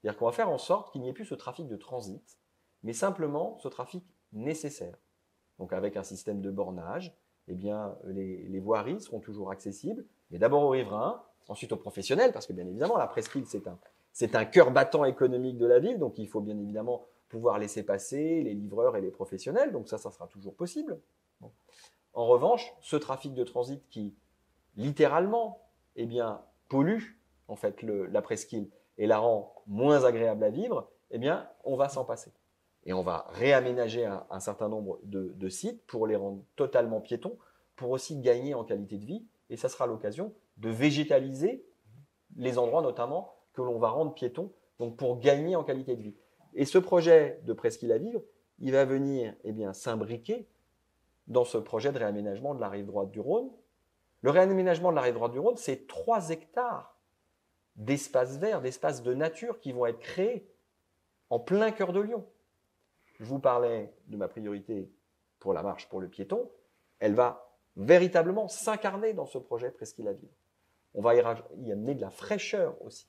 C'est-à-dire qu'on va faire en sorte qu'il n'y ait plus ce trafic de transit, mais simplement ce trafic nécessaire. Donc avec un système de bornage, eh bien, les, les, voiries seront toujours accessibles, mais d'abord aux riverains, ensuite aux professionnels, parce que bien évidemment, la presqu'île, c'est un, c'est un cœur battant économique de la ville, donc il faut bien évidemment pouvoir laisser passer les livreurs et les professionnels, donc ça, ça sera toujours possible. En revanche, ce trafic de transit qui, littéralement, eh bien, pollue, en fait, la presqu'île et la rend moins agréable à vivre, eh bien, on va s'en passer et on va réaménager un, certain nombre de, de, sites pour les rendre totalement piétons, pour aussi gagner en qualité de vie. Et ça sera l'occasion de végétaliser les endroits notamment que l'on va rendre piétons, donc pour gagner en qualité de vie. Et ce projet de Presqu'île à vivre, il va venir eh bien s'imbriquer dans ce projet de réaménagement de la rive droite du Rhône. Le réaménagement de la rive droite du Rhône, c'est 3 hectares d'espaces verts, d'espaces de nature qui vont être créés en plein cœur de Lyon je vous parlais de ma priorité pour la marche pour le piéton, elle va véritablement s'incarner dans ce projet Presqu'île à vivre. On va y, y amener de la fraîcheur aussi.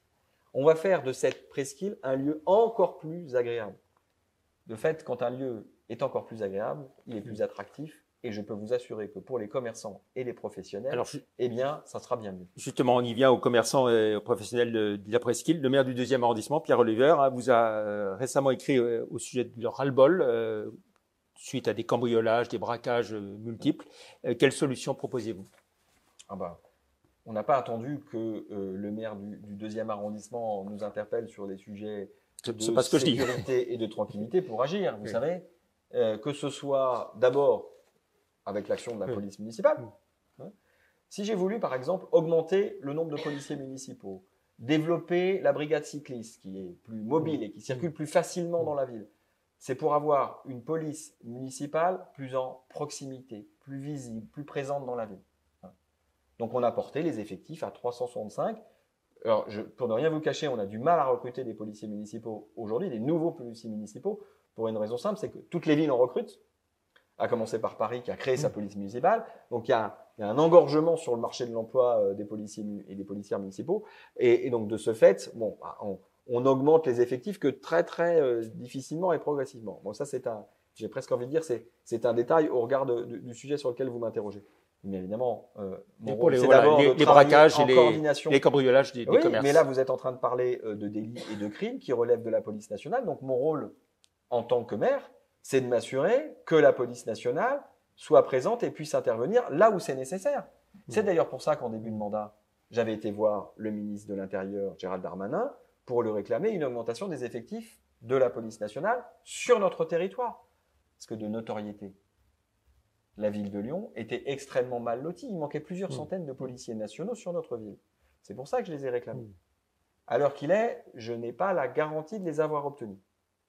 On va faire de cette presqu'île un lieu encore plus agréable. De fait, quand un lieu est encore plus agréable, il est plus attractif et je peux vous assurer que pour les commerçants et les professionnels, Alors, eh bien, ça sera bien mieux. Justement, on y vient aux commerçants et aux professionnels de, de la presqu'île. Le maire du deuxième arrondissement, Pierre Oliver, hein, vous a euh, récemment écrit euh, au sujet de leur ras-le-bol euh, suite à des cambriolages, des braquages multiples. quelles solutions proposez-vous? Ah bah, on n'a pas attendu que le maire du, du, deuxième arrondissement nous interpelle sur des sujets de pas ce que sécurité et de tranquillité pour agir. Vous savez, euh, que ce soit d'abord avec l'action de la police municipale. Hein. Si j'ai voulu, par exemple, augmenter le nombre de policiers municipaux, développer la brigade cycliste qui est plus mobile et qui circule plus facilement dans la ville, c'est pour avoir une police municipale plus en proximité, plus visible, plus présente dans la ville. Hein. Donc on a porté les effectifs à 365. Alors, je, pour ne rien vous cacher, on a du mal à recruter des policiers municipaux aujourd'hui, des nouveaux policiers municipaux, pour une raison simple, c'est que toutes les villes en recrutent, à commencer par Paris qui a créé sa police municipale. Donc il y a, il y a un engorgement sur le marché de l'emploi euh, des policiers et des policières municipaux. Et, et, donc de ce fait, bon, bah, on, on augmente les effectifs que très très euh, difficilement et progressivement. Bon, ça c'est un, j'ai presque envie de dire, c'est c'est un détail au regard de, de, du sujet sur lequel vous m'interrogez. Mais évidemment, euh, mon rôle, c'est d'abord les, les braquages et les, les, cambriolages des, oui, des commerces. Mais là, vous êtes en train de parler euh, de délits et de crimes qui relèvent de la police nationale. Donc mon rôle en tant que maire, c'est de m'assurer que la police nationale soit présente et puisse intervenir là où c'est nécessaire. C'est mmh. d'ailleurs pour ça qu'en début de mandat, j'avais été voir le ministre de l'Intérieur, Gérald Darmanin, pour le réclamer une augmentation des effectifs de la police nationale sur notre territoire. Parce que de notoriété, la ville de Lyon était extrêmement mal lotie. Il manquait plusieurs mmh. centaines de policiers nationaux sur notre ville. C'est pour ça que je les ai réclamés. Mmh. À l'heure qu'il est, je n'ai pas la garantie de les avoir obtenus.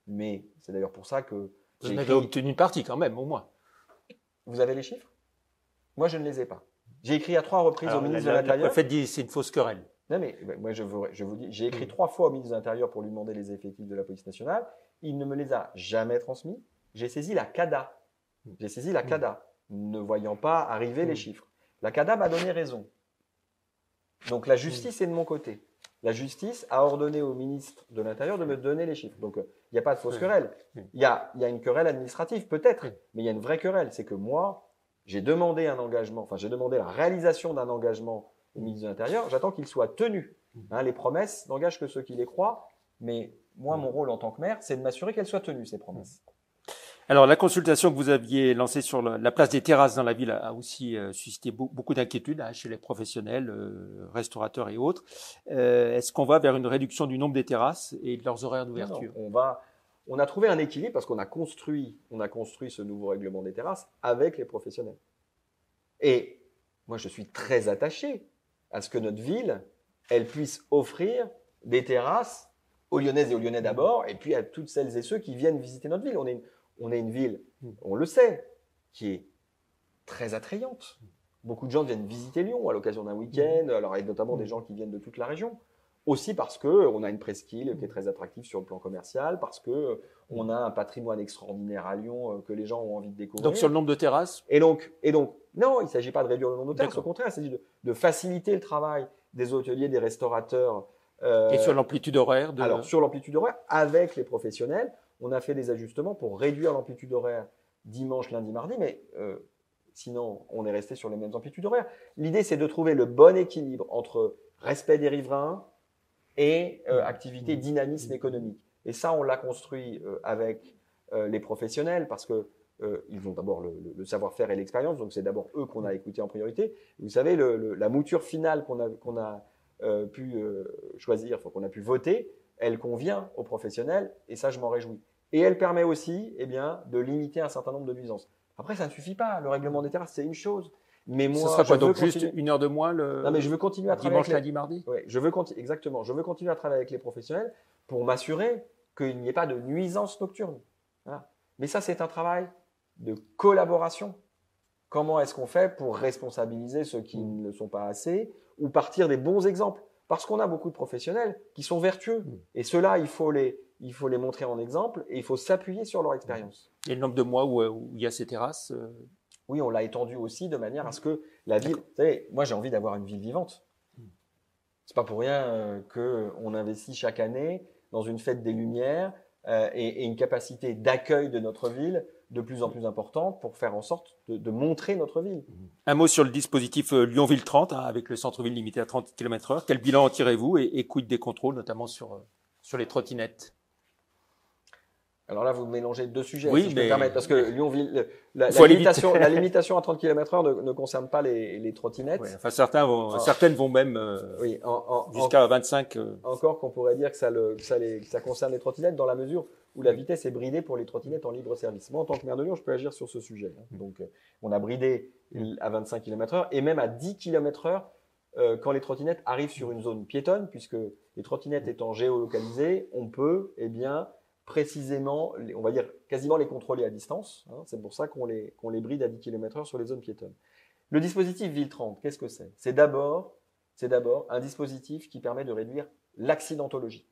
Mais c'est d'ailleurs pour ça que... Vous en avez obtenu une partie quand même, au moins. Vous avez les chiffres? Moi, je ne les ai pas. J'ai écrit à trois reprises Alors, au ministre la, de l'Intérieur. Le préfet dit c'est une fausse querelle. Non, mais moi, je vous, je vous dis, j'ai écrit mmh. trois fois au ministre de l'Intérieur pour lui demander les effectifs de la police nationale. Il ne me les a jamais transmis. J'ai saisi la CADA. Hmm. J'ai saisi la CADA, ne voyant pas arriver mmh. les chiffres. La CADA m'a donné raison. Donc la justice est de mon côté. La justice a ordonné au ministre de l'Intérieur de me donner les chiffres. Donc euh, il n'y a pas de fausse querelle. Il y a, y a une querelle administrative, peut-être, mais il y a une vraie querelle. C'est que moi, j'ai demandé un engagement, enfin j'ai demandé la réalisation d'un engagement au ministre de l'Intérieur, j'attends qu'il soit tenu. Hein, les promesses n'engagent que ceux qui les croient, mais moi, mon rôle en tant que maire, c'est de m'assurer qu'elles soient tenues, ces promesses. Alors, la consultation que vous aviez lancée sur la place des terrasses dans la ville a aussi euh, suscité beaucoup d'inquiétudes hein, chez les professionnels, euh, restaurateurs et autres. Euh, est-ce qu'on va vers une réduction du nombre des terrasses et de leurs horaires d'ouverture? On va, on a trouvé un équilibre parce qu'on a construit, on a construit ce nouveau règlement des terrasses avec les professionnels. Et moi, je suis très attaché à ce que notre ville, elle puisse offrir des terrasses aux Lyonnaises et aux Lyonnais d'abord, et puis à toutes celles et ceux qui viennent visiter notre ville. On est on est une ville, on le sait, qui est très attrayante. Beaucoup de gens viennent visiter Lyon à l'occasion d'un week-end, alors et notamment des gens qui viennent de toute la région. Aussi parce que on a une presqu'île qui est très attractive sur le plan commercial, parce que on a un patrimoine extraordinaire à Lyon euh, que les gens ont envie de découvrir. Donc sur le nombre de terrasses? Et donc, et donc, non, il ne s'agit pas de réduire le nombre de terrasses. Au contraire, il s'agit de, de, faciliter le travail des hôteliers, des restaurateurs. Euh, et sur l'amplitude horaire. De... Alors sur l'amplitude horaire, avec les professionnels, on a fait des ajustements pour réduire l'amplitude horaire dimanche, lundi, mardi, mais euh, sinon on est resté sur les mêmes amplitudes horaires. L'idée, c'est de trouver le bon équilibre entre respect des riverains, et euh, activité dynamisme économique. Et ça, on l'a construit euh, avec les professionnels parce que euh, ils ont d'abord le, le, le savoir-faire et l'expérience, donc c'est d'abord eux qu'on a écouté en priorité. Vous savez, le, la mouture finale qu'on a, a euh, pu choisir, qu'on a pu voter, elle convient aux professionnels et ça, je m'en réjouis. Et elle permet aussi, eh bien, de limiter un certain nombre de nuisances. Après, ça ne suffit pas. Le règlement des terrasses, c'est une chose. Mais moi, Ce sera quoi, donc juste une heure de moins le non, mais je veux continuer à dimanche, travailler mardi? Je veux continuer exactement. Je veux continuer à travailler avec les professionnels pour m'assurer qu'il n'y ait pas de nuisance nocturne. Voilà. Mais ça, c'est un travail de collaboration. Comment est-ce qu'on fait pour responsabiliser ceux qui mmh. ne le sont pas assez ou partir des bons exemples? Parce qu'on a beaucoup de professionnels qui sont vertueux mmh. et ceux-là, il faut les il faut les montrer en exemple et il faut s'appuyer sur leur expérience. Et le nombre de mois où, où il y a ces terrasses euh, oui, on l'a étendu aussi de manière à ce que la ville. Vous savez, moi j'ai envie d'avoir une ville vivante. C'est pas pour rien euh, que on investit chaque année dans une fête des Lumières euh, et, et, une capacité d'accueil de notre ville de plus en plus importante pour faire en sorte de, de montrer notre ville. Un mot sur le dispositif euh, Lyon-Ville 30 hein, avec le centre-ville limité à 30 km/h. Quel bilan en tirez-vous et, et quid des contrôles, notamment sur sur les trottinettes? Alors là, vous mélangez deux sujets, Oui, si je mais- peux permettre, parce que Lyon-Ville, la, limitation, la limitation à 30 km/h ne, ne concerne pas les, les trottinettes. Ouais, enfin, certains vont, Ah. certaines vont même euh, Oui, en- en- en- jusqu'à 25. euh, encore qu'on pourrait dire que ça, le, que ça, les- que ça concerne les trottinettes dans la mesure où la vitesse est bridée pour les trottinettes en libre service. Moi, en tant que maire de Lyon, je peux agir sur ce sujet. hein. Donc, euh, on a bridé à 25 km/h et même à 10 km/h euh, quand les trottinettes arrivent sur une zone piétonne, puisque les trottinettes étant géolocalisées, on peut, eh bien, précisément, on va dire quasiment les contrôler à distance. hein. C'est pour ça qu'on les, qu'on les bride à 10 km/h sur les zones piétonnes. Le dispositif Ville 30, qu'est-ce que c'est? C'est d'abord, c'est d'abord un dispositif qui permet de réduire l'accidentologie.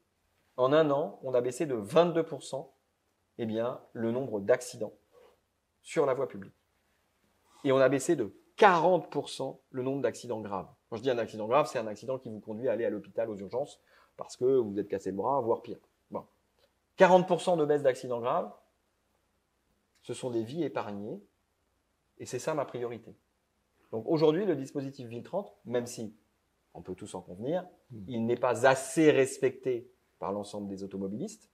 En un an, on a baissé de 22% eh bien, le nombre d'accidents sur la voie publique. Et on a baissé de 40% le nombre d'accidents graves. Quand je dis un accident grave, c'est un accident qui vous conduit à aller à l'hôpital aux urgences parce que vous êtes cassé le bras, voire pire. Bon. 40% de baisse d'accidents graves, ce sont des vies épargnées, et c'est ça ma priorité. Donc aujourd'hui, le dispositif Ville 30, même si on peut tous en convenir, il n'est pas assez respecté par l'ensemble des automobilistes,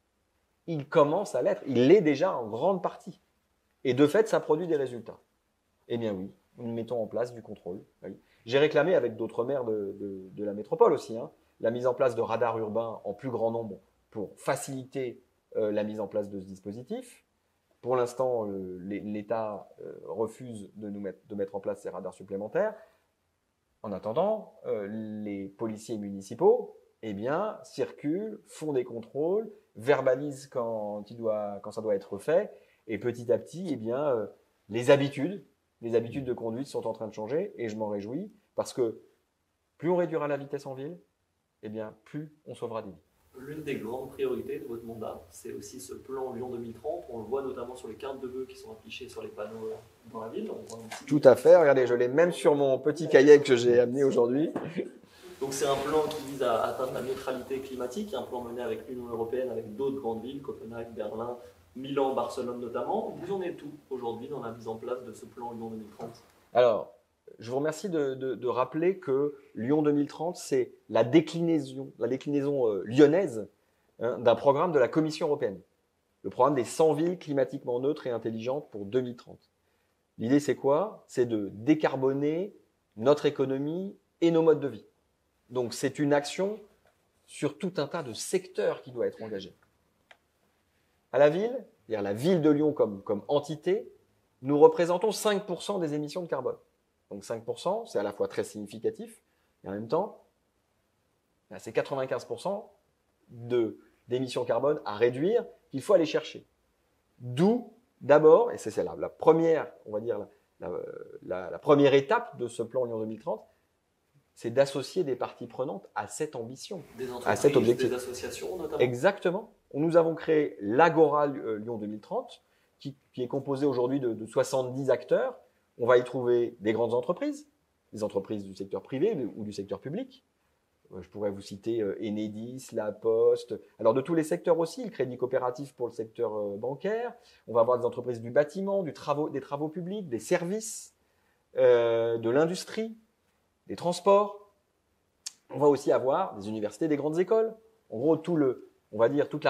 il commence à l'être. Il l'est déjà en grande partie. Et de fait, ça produit des résultats. Eh bien oui, nous mettons en place du contrôle. Oui. J'ai réclamé avec d'autres maires de, la métropole aussi hein, la mise en place de radars urbains en plus grand nombre pour faciliter euh, la mise en place de ce dispositif. Pour l'instant, euh, l'É- l'État euh, refuse de nous mettre, de mettre en place ces radars supplémentaires. En attendant, les policiers municipaux, eh bien, circulent, font des contrôles, verbalisent quand, il doit, quand ça doit être fait, et petit à petit, eh bien, euh, les habitudes, les habitudes de conduite sont en train de changer, et je m'en réjouis, parce que plus on réduira la vitesse en ville, eh bien, plus on sauvera des vies. L'une des grandes priorités de votre mandat, c'est aussi ce plan Lyon 2030. On le voit notamment sur les cartes de vœux qui sont affichées sur les panneaux euh, dans la ville. Tout à fait, regardez, je l'ai même sur mon petit cahier que j'ai amené aujourd'hui. Donc c'est un plan qui vise à atteindre la neutralité climatique, un plan mené avec l'Union européenne, avec d'autres grandes villes, Copenhague, Berlin, Milan, Barcelone notamment. Vous en êtes où aujourd'hui dans la mise en place de ce plan Lyon 2030 Alors, je vous remercie de, rappeler que Lyon 2030, c'est la déclinaison, la déclinaison euh, lyonnaise hein, d'un programme de la Commission européenne. Le programme des 100 villes climatiquement neutres et intelligentes pour 2030. L'idée, c'est quoi? C'est de décarboner notre économie et nos modes de vie. Donc, c'est une action sur tout un tas de secteurs qui doit être engagée. À la ville, c'est-à-dire la ville de Lyon comme, comme entité, nous représentons 5% des émissions de carbone. Donc 5%, c'est à la fois très significatif, et en même temps, ben, c'est 95% de- d'émissions carbone à réduire qu'il faut aller chercher. D'où, d'abord, et c'est la, la première, on va dire, la première étape de ce plan Lyon 2030, c'est d'associer des parties prenantes à cette ambition. Des À cet objectif. des associations notamment Exactement. Nous avons créé l'Agora euh, Lyon 2030, qui, qui est composé aujourd'hui de, de 70 acteurs. On va y trouver des grandes entreprises, des entreprises du secteur privé ou du secteur public. Euh, Je pourrais vous citer euh, Enedis, La Poste. Alors de tous les secteurs aussi, le crédit coopératif pour le secteur bancaire. On va avoir des entreprises du bâtiment, du travaux, des travaux publics, des services, euh, de l'industrie, transports. On va aussi avoir des universités, des grandes écoles. En gros, tout le, on va dire tout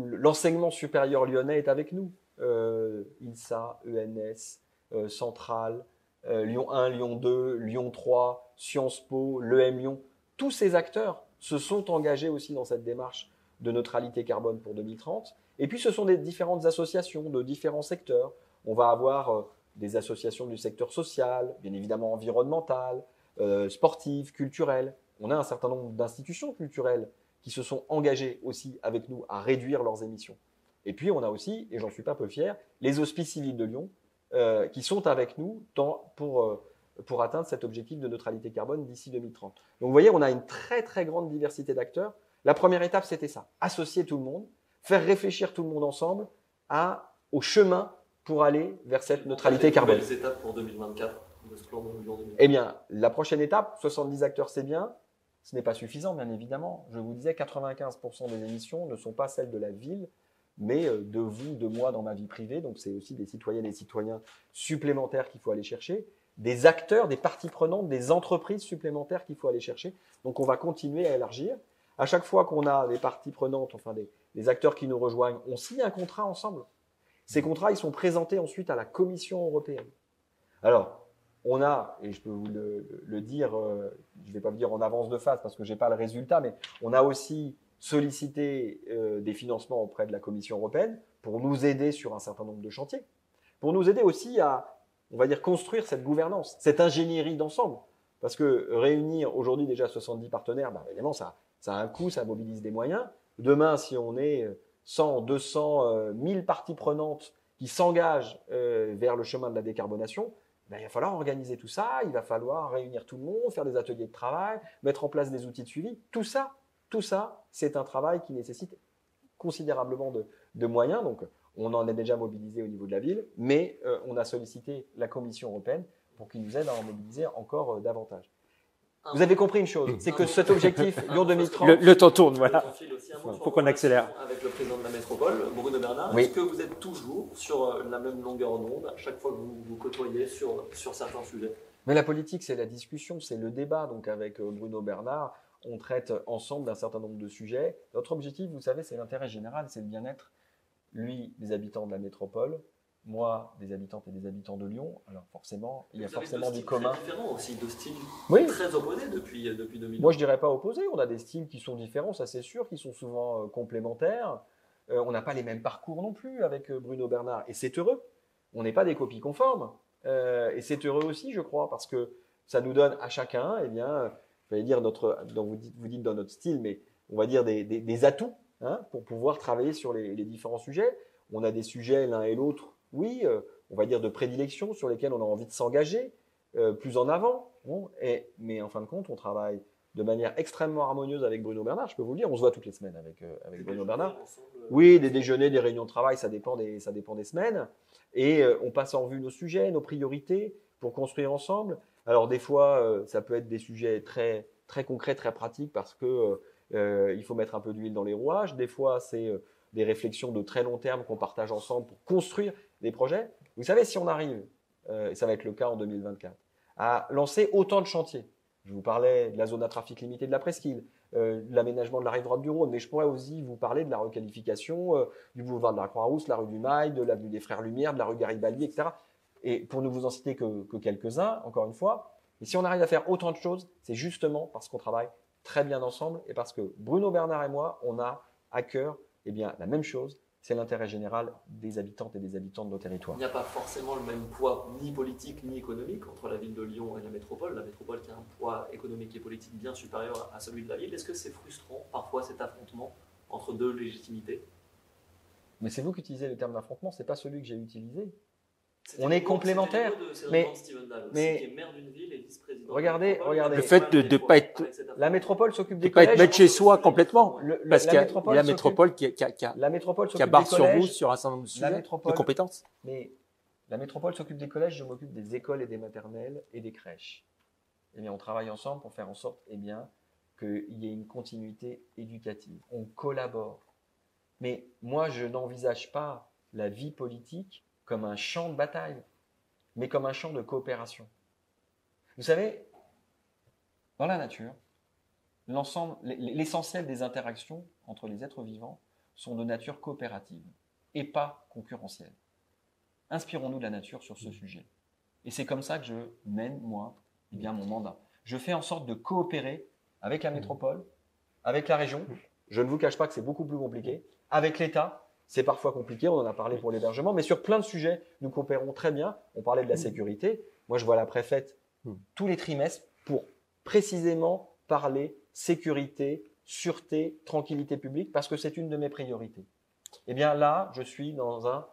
le- l'enseignement supérieur lyonnais est avec nous. Euh, INSA, ENS, euh, Centrale, euh, Lyon 1, Lyon 2, Lyon 3, Sciences Po, l'EM Lyon. Tous ces acteurs se sont engagés aussi dans cette démarche de neutralité carbone pour 2030. Et puis, ce sont des différentes associations de différents secteurs. On va avoir euh, des associations du secteur social, bien évidemment environnemental, euh, sportives, culturelles. On a un certain nombre d'institutions culturelles qui se sont engagées aussi avec nous à réduire leurs émissions. Et puis, on a aussi, et j'en suis pas peu fier, les hospices civils de Lyon euh, qui sont avec nous dans- pour, euh, pour atteindre cet objectif de neutralité carbone d'ici 2030. Donc, vous voyez, on a une très, très grande diversité d'acteurs. La première étape, c'était ça. Associer tout le monde, faire réfléchir tout le monde ensemble à, au chemin pour aller vers cette neutralité carbone. nouvelles étapes pour 2024 de ce plan Lyon 2030 Eh bien, la prochaine étape, 70 acteurs, c'est bien. Ce n'est pas suffisant, bien évidemment. Je vous disais, 95% des émissions ne sont pas celles de la ville, mais euh, de vous, de moi dans ma vie privée. Donc, c'est aussi des citoyennes et citoyens supplémentaires qu'il faut aller chercher, des acteurs, des parties prenantes, des entreprises supplémentaires qu'il faut aller chercher. Donc, on va continuer à élargir. À chaque fois qu'on a des parties prenantes, enfin des, les acteurs qui nous rejoignent, on signe un contrat ensemble. Ces contrats, ils sont présentés ensuite à la Commission européenne. Alors, on a, et je peux vous le, dire, euh, je ne vais pas vous dire en avance de phase parce que je n'ai pas le résultat, mais on a aussi sollicité euh, des financements auprès de la Commission européenne pour nous aider sur un certain nombre de chantiers, pour nous aider aussi à, on va dire, construire cette gouvernance, cette ingénierie d'ensemble. Parce que réunir aujourd'hui déjà 70 partenaires, bah, évidemment, ça, a un coût, ça mobilise des moyens. Demain, si on est 100, 200, 1000 parties prenantes qui s'engagent euh, vers le chemin de la décarbonation, ben, il va falloir organiser tout ça, il va falloir réunir tout le monde, faire des ateliers de travail, mettre en place des outils de suivi. Tout ça, tout ça, c'est un travail qui nécessite considérablement de, moyens. Donc, on en a déjà mobilisé au niveau de la ville, mais euh, on a sollicité la Commission européenne pour qu'il nous aide à en mobiliser encore euh, davantage. Vous avez compris une chose, c'est que cet objectif Lyon 2030. Le, temps tourne, voilà. Il faut qu'on accélère. Avec le président de la métropole, Bruno Bernard, est-ce que vous êtes toujours sur euh, la même longueur d'onde à chaque fois que vous vous côtoyez sur, sur certains sujets? Mais la politique, c'est la discussion, c'est le débat. Donc avec euh, Bruno Bernard, on traite ensemble d'un certain nombre de sujets. Notre objectif, vous savez, c'est l'intérêt général, c'est le bien-être, lui, des habitants de la métropole, moi, des habitantes et des habitants de Lyon, alors forcément, il y a forcément du commun. Très différents aussi, deux styles oui. très opposés depuis, depuis 2000. Moi, je dirais pas opposés. On a des styles qui sont différents, ça c'est sûr, qui sont souvent euh, complémentaires. Euh, on n'a pas les mêmes parcours non plus avec euh, Bruno Bernard, et c'est heureux. On n'est pas des copies conformes, et c'est heureux aussi, je crois, parce que ça nous donne à chacun, eh bien, je vais dire notre, vous dites, vous dites dans notre style, mais on va dire des, des, atouts hein, pour pouvoir travailler sur les, les différents sujets. On a des sujets l'un et l'autre oui, euh, on va dire de prédilection sur lesquels on a envie de s'engager euh, plus en avant. et, mais en fin de compte, on travaille de manière extrêmement harmonieuse avec Bruno Bernard, je peux vous le dire. On se voit toutes les semaines avec, euh, avec Bruno Bernard. Oui, des déjeuners, des réunions de travail, ça dépend des, ça dépend des semaines. Et on passe en vue nos sujets, nos priorités pour construire ensemble. Alors des fois, ça peut être des sujets très, très concrets, très pratiques parce que il faut mettre un peu d'huile dans les rouages. Des fois, c'est des réflexions de très long terme qu'on partage ensemble pour construire des projets. Vous savez, si on arrive, euh, et ça va être le cas en 2024, à lancer autant de chantiers, je vous parlais de la zone à trafic limité de la presqu'île, euh, l'aménagement de la rive droite du Rhône, mais je pourrais aussi vous parler de la requalification euh, du boulevard de la Croix-Rousse, la rue du Mail, de l'avenue des Frères Lumière, de la rue Garibaldi, etc. Et pour ne vous en citer que, que quelques-uns, encore une fois, si on arrive à faire autant de choses, c'est justement parce qu'on travaille très bien ensemble et parce que Bruno Bernard et moi, on a à cœur eh bien, la même chose, c'est l'intérêt général des habitantes et des habitants de nos territoires. Il n'y a pas forcément le même poids ni politique ni économique entre la ville de Lyon et la métropole. La métropole qui a un poids économique et politique bien supérieur à celui de la ville. Est-ce que c'est frustrant parfois cet affrontement entre deux légitimités? Mais c'est vous qui utilisez le terme d'affrontement, c'est pas celui que j'ai utilisé. On est complémentaires. Mais, mais regardez, regardez. Le fait de ne pas être la métropole s'occupe des de pas être mettre chez soi complètement, parce qu'il y, a la métropole qui, qui, qui, la métropole qui barre sur vous sur un certain nombre de sujets, de compétences. Mais la métropole s'occupe des collèges, je m'occupe des écoles et des maternelles et des crèches. Eh bien, on travaille ensemble pour faire en sorte, eh bien, qu'il y ait une continuité éducative. On collabore. Mais moi, je n'envisage pas la vie politique comme un champ de bataille, mais comme un champ de coopération. Vous savez, dans la nature, l'ensemble, l'essentiel des interactions entre les êtres vivants sont de nature coopérative et pas concurrentielle. Inspirons-nous de la nature sur ce sujet. Et c'est comme ça que je mène, moi, eh bien, mon mandat. Je fais en sorte de coopérer avec la métropole, avec la région. Je ne vous cache pas que c'est beaucoup plus compliqué. Avec l'État, c'est parfois compliqué, on en a parlé pour l'hébergement, mais sur plein de sujets, nous coopérons très bien. On parlait de la sécurité. Moi, je vois la préfète tous les trimestres pour précisément parler sécurité, sûreté, tranquillité publique, parce que c'est une de mes priorités. Eh bien là, je suis dans un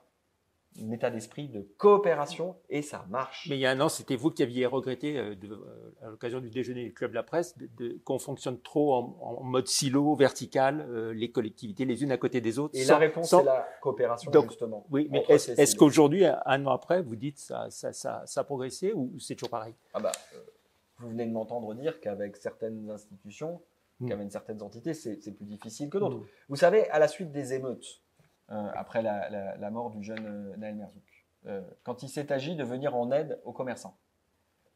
un état d'esprit de coopération et ça marche. Mais il y a un an, c'était vous qui aviez regretté, euh, euh, à l'occasion du déjeuner du Club de la Presse, qu'on fonctionne trop en, mode silo, vertical, euh, les collectivités les unes à côté des autres. Et la réponse, c'est la coopération, justement. Oui, mais est-ce, qu'aujourd'hui, un an après, vous dites ça, ça, ça, ça a progressé ou c'est toujours pareil? Ah bah, Vous venez de m'entendre dire qu'avec certaines institutions, mmh. qu'avec certaines entités, c'est, plus difficile que d'autres. Mmh. Vous savez, à la suite des émeutes, après la, mort du jeune euh, Naël Merzouk, euh, quand il s'est agi de venir en aide aux commerçants.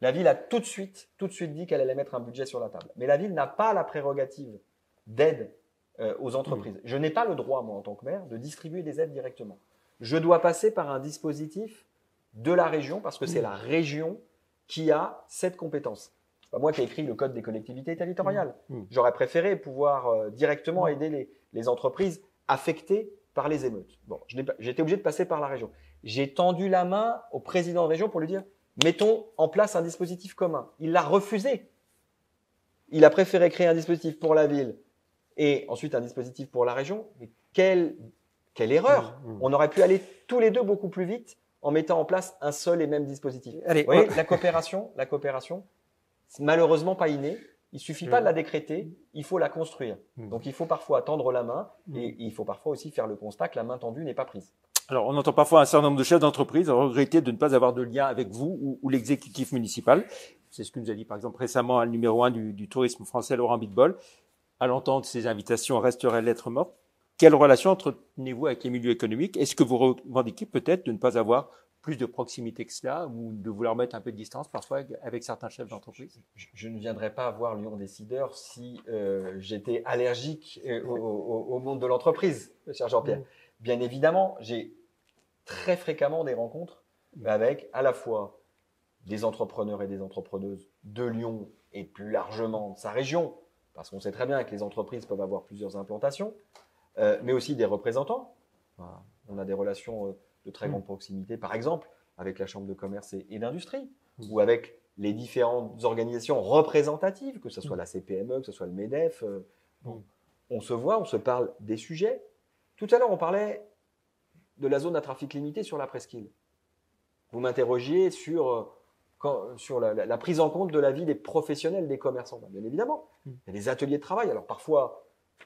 La ville a tout de suite, tout de suite dit qu'elle allait mettre un budget sur la table. Mais la ville n'a pas la prérogative d'aide euh, aux entreprises. Je n'ai pas le droit, moi, en tant que maire, de distribuer des aides directement. Je dois passer par un dispositif de la région parce que c'est la région qui a cette compétence. Pas moi qui ai écrit le code des collectivités territoriales. Mmh. J'aurais préféré pouvoir euh, directement aider les, les entreprises affectées par les émeutes. Bon, été obligé de passer par la région. J'ai tendu la main au président de région pour lui dire mettons en place un dispositif commun. Il l'a refusé. Il a préféré créer un dispositif pour la ville et ensuite un dispositif pour la région. Mais quelle, quelle erreur Mmh, mmh. On aurait pu aller tous les deux beaucoup plus vite en mettant en place un seul et même dispositif. Allez, Vous voyez, la coopération, la coopération, c'est malheureusement pas inné. Il suffit pas de la décréter, il faut la construire. Mm. Donc il faut parfois tendre la main Mm. et il faut parfois aussi faire le constat que la main tendue n'est pas prise. Alors, on entend parfois un certain nombre de chefs d'entreprise regretter de ne pas avoir de lien avec vous ou, ou l'exécutif municipal. C'est ce que nous a dit, par exemple, récemment le numéro un du, du tourisme français, Laurent Bitbol. À l'entente, ces invitations resteraient lettres mortes. Quelle relation entretenez-vous avec les milieux économiques? Est-ce que vous revendiquez peut-être de ne pas avoir plus de proximité que cela ou de vouloir mettre un peu de distance parfois avec certains chefs d'entreprise? Je, je ne viendrais pas voir Lyon Décideur si euh, j'étais allergique euh, au, au- au monde de l'entreprise, cher Jean-Pierre. Mm. Bien évidemment, j'ai très fréquemment des rencontres avec à la fois des entrepreneurs et des entrepreneuses de Lyon et plus largement de sa région, parce qu'on sait très bien que les entreprises peuvent avoir plusieurs implantations, euh, mais aussi des représentants. Voilà. On a des relations de très Mm. grande proximité, par exemple, avec la Chambre de commerce et, et d'industrie, Mm. ou avec les différentes organisations représentatives, que ce soit la CPME, que ce soit le MEDEF. euh, bon. On se voit, on se parle des sujets. Tout à l'heure, on parlait de la zone à trafic limité sur la presqu'île. Vous m'interrogiez sur, euh, quand- sur la, la- la prise en compte de la vie des professionnels, des commerçants. Ben, Bien évidemment, Mm. il y a des ateliers de travail. Alors parfois,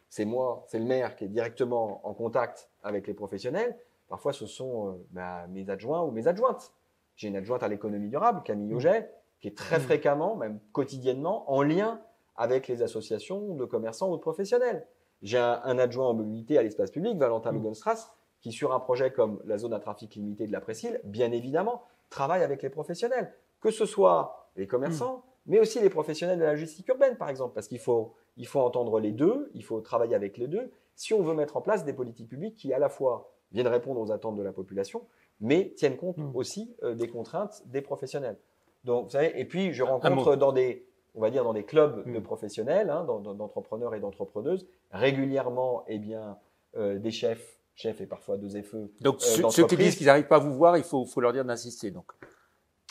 c'est moi, c'est le maire qui est directement en contact avec les professionnels. Parfois, ce sont euh, bah, mes adjoints ou mes adjointes. J'ai une adjointe à l'économie durable, Camille Mm. Auget, qui est très Mm. fréquemment, même quotidiennement, en lien avec les associations de commerçants ou de professionnels. J'ai un, un adjoint en mobilité à l'espace public, Valentin Mm. Lugenstrass, qui sur un projet comme la zone à trafic limité de la Presqu'île, bien évidemment, travaille avec les professionnels, que ce soit les commerçants, mais aussi les professionnels de la logistique urbaine, par exemple, parce qu'il faut, il faut entendre les deux, il faut travailler avec les deux, si on veut mettre en place des politiques publiques qui, à la fois, viennent répondre aux attentes de la population, mais tiennent compte Mm. aussi euh, des contraintes des professionnels. Donc, vous savez, et puis je rencontre dans des, on va dire dans des clubs de Mm. professionnels, hein, d'entrepreneurs et d'entrepreneuses, régulièrement, eh bien, euh, des chefs, chefs et parfois deux feux. Donc, Euh, ceux, qui disent qu'ils n'arrivent pas à vous voir, il faut, faut leur dire d'insister. Donc,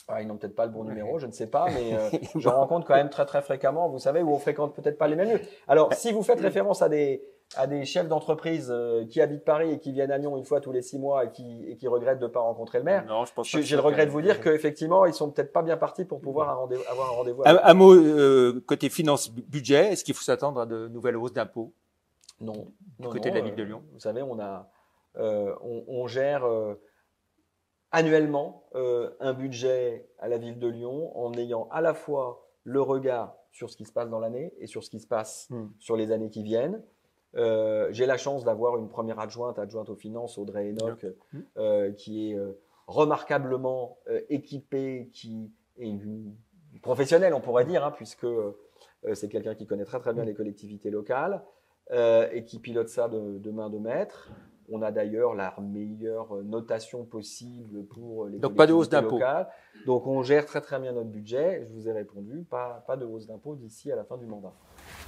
Ah, ils n'ont peut-être pas le bon numéro, je ne sais pas, mais euh, je rencontre quand même très très fréquemment, vous savez, où on fréquente peut-être pas les mêmes lieux. Alors, si vous faites référence à des à des chefs d'entreprise euh, qui habitent Paris et qui viennent à Lyon une fois tous les six mois et qui, et qui regrettent de ne pas rencontrer le maire, non, je pense pas j'ai le regret de vous dire qu'effectivement, ils sont peut-être pas bien partis pour pouvoir un rendez- avoir un rendez-vous. Un, mot euh, côté finance bu- budget, est-ce qu'il faut s'attendre à de nouvelles hausses d'impôts? Non. non, côté non, de la ville euh, de Lyon. Vous savez, on a, euh, on, on gère euh, annuellement euh, un budget à la ville de Lyon en ayant à la fois le regard sur ce qui se passe dans l'année et sur ce qui se passe Hmm. sur les années qui viennent. Euh, J'ai la chance d'avoir une première adjointe, adjointe aux finances, Audrey Enoch, euh, qui est euh, remarquablement équipée, qui est une, une professionnelle, on pourrait dire, hein, puisque c'est quelqu'un qui connaît très très bien les collectivités locales et qui pilote ça de, de main de maître. On a d'ailleurs la meilleure notation possible pour les Donc, pas de hausse collectivités d'impôt. locales. Donc on gère très très bien notre budget. Je vous ai répondu, pas, pas de hausse d'impôt d'ici à la fin du mandat.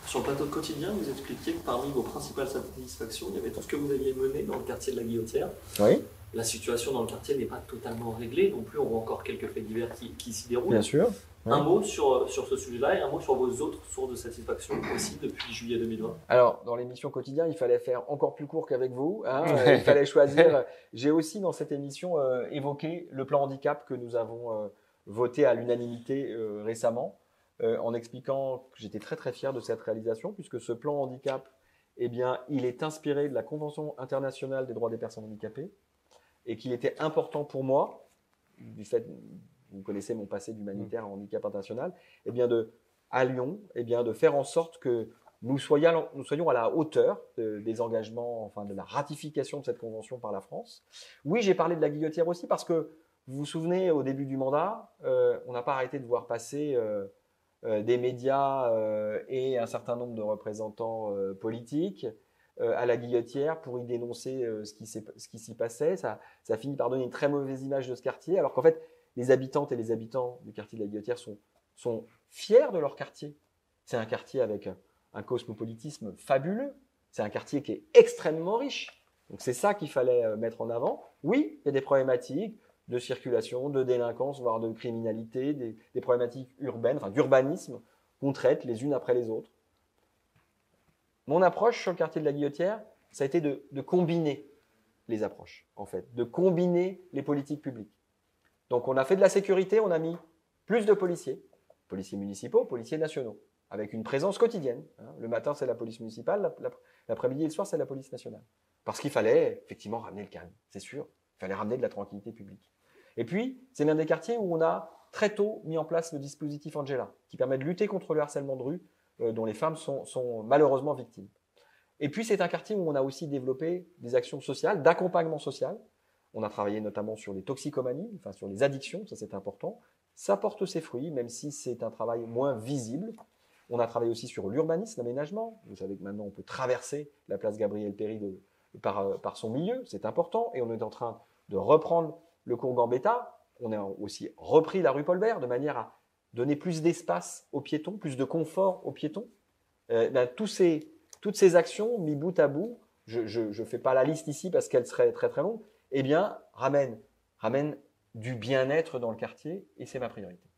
Sur le plateau de quotidien, vous expliquiez que parmi vos principales satisfactions, il y avait tout ce que vous aviez mené dans le quartier de la Guillotière. Oui, La situation dans le quartier n'est pas totalement réglée non plus, on voit encore quelques faits divers qui, qui s'y déroulent. bien sûr. Un mot sur, sur ce sujet-là et un mot sur vos autres sources de satisfaction aussi depuis juillet 2020. Alors, dans l'émission quotidien, il fallait faire encore plus court qu'avec vous. hein. Il fallait choisir. J'ai aussi dans cette émission euh, évoqué le plan handicap que nous avons euh, voté à l'unanimité euh, récemment, euh, en expliquant que j'étais très très fier de cette réalisation, puisque ce plan handicap, eh bien, il est inspiré de la Convention internationale des droits des personnes handicapées, et qu'il était important pour moi, du fait, vous connaissez mon passé d'humanitaire en handicap international, eh bien de à Lyon, eh bien de faire en sorte que nous soyons, nous soyons à la hauteur de- des engagements, enfin de la ratification de cette convention par la France. Oui, j'ai parlé de la guillotière aussi parce que vous vous souvenez, au début du mandat, euh, on n'a pas arrêté de voir passer euh, euh, des médias euh, et un certain nombre de représentants euh, politiques à la guillotière pour y dénoncer ce qui s'y passait. Ça, ça finit par donner une très mauvaise image de ce quartier, alors qu'en fait, les habitantes et les habitants du quartier de la guillotière sont, sont fiers de leur quartier. C'est un quartier avec un cosmopolitisme fabuleux. C'est un quartier qui est extrêmement riche. Donc c'est ça qu'il fallait mettre en avant. Oui, il y a des problématiques de circulation, de délinquance, voire de criminalité, des, problématiques urbaines, enfin d'urbanisme qu'on traite les unes après les autres. Mon approche sur le quartier de la Guillotière, ça a été de, combiner les approches, en fait, de combiner les politiques publiques. Donc on a fait de la sécurité, on a mis plus de policiers, policiers municipaux, policiers nationaux, avec une présence quotidienne. Hein. Le matin, c'est la police municipale, l'après-midi et le soir, c'est la police nationale. Parce qu'il fallait effectivement ramener le calme, c'est sûr. Il fallait ramener de la tranquillité publique. Et puis, c'est l'un des quartiers où on a très tôt mis en place le dispositif Angela, qui permet de lutter contre le harcèlement de rue euh, dont les femmes sont, malheureusement victimes. Et puis, c'est un quartier où on a aussi développé des actions sociales, d'accompagnement social. On a travaillé notamment sur les toxicomanies, enfin sur les addictions, ça c'est important. Ça porte ses fruits, même si c'est un travail moins visible. On a travaillé aussi sur l'urbanisme, l'aménagement. Vous savez que maintenant on peut traverser la place Gabriel Péry par, par son milieu, c'est important. Et on est en train de reprendre le cours Gambetta, on a aussi repris la rue Paul Bert de manière à donner plus d'espace aux piétons, plus de confort aux piétons. Euh, ben, tous ces, toutes ces actions, mis bout à bout, je ne fais pas la liste ici parce qu'elle serait très très longue, eh bien, ramènent du bien-être dans le quartier et c'est ma priorité.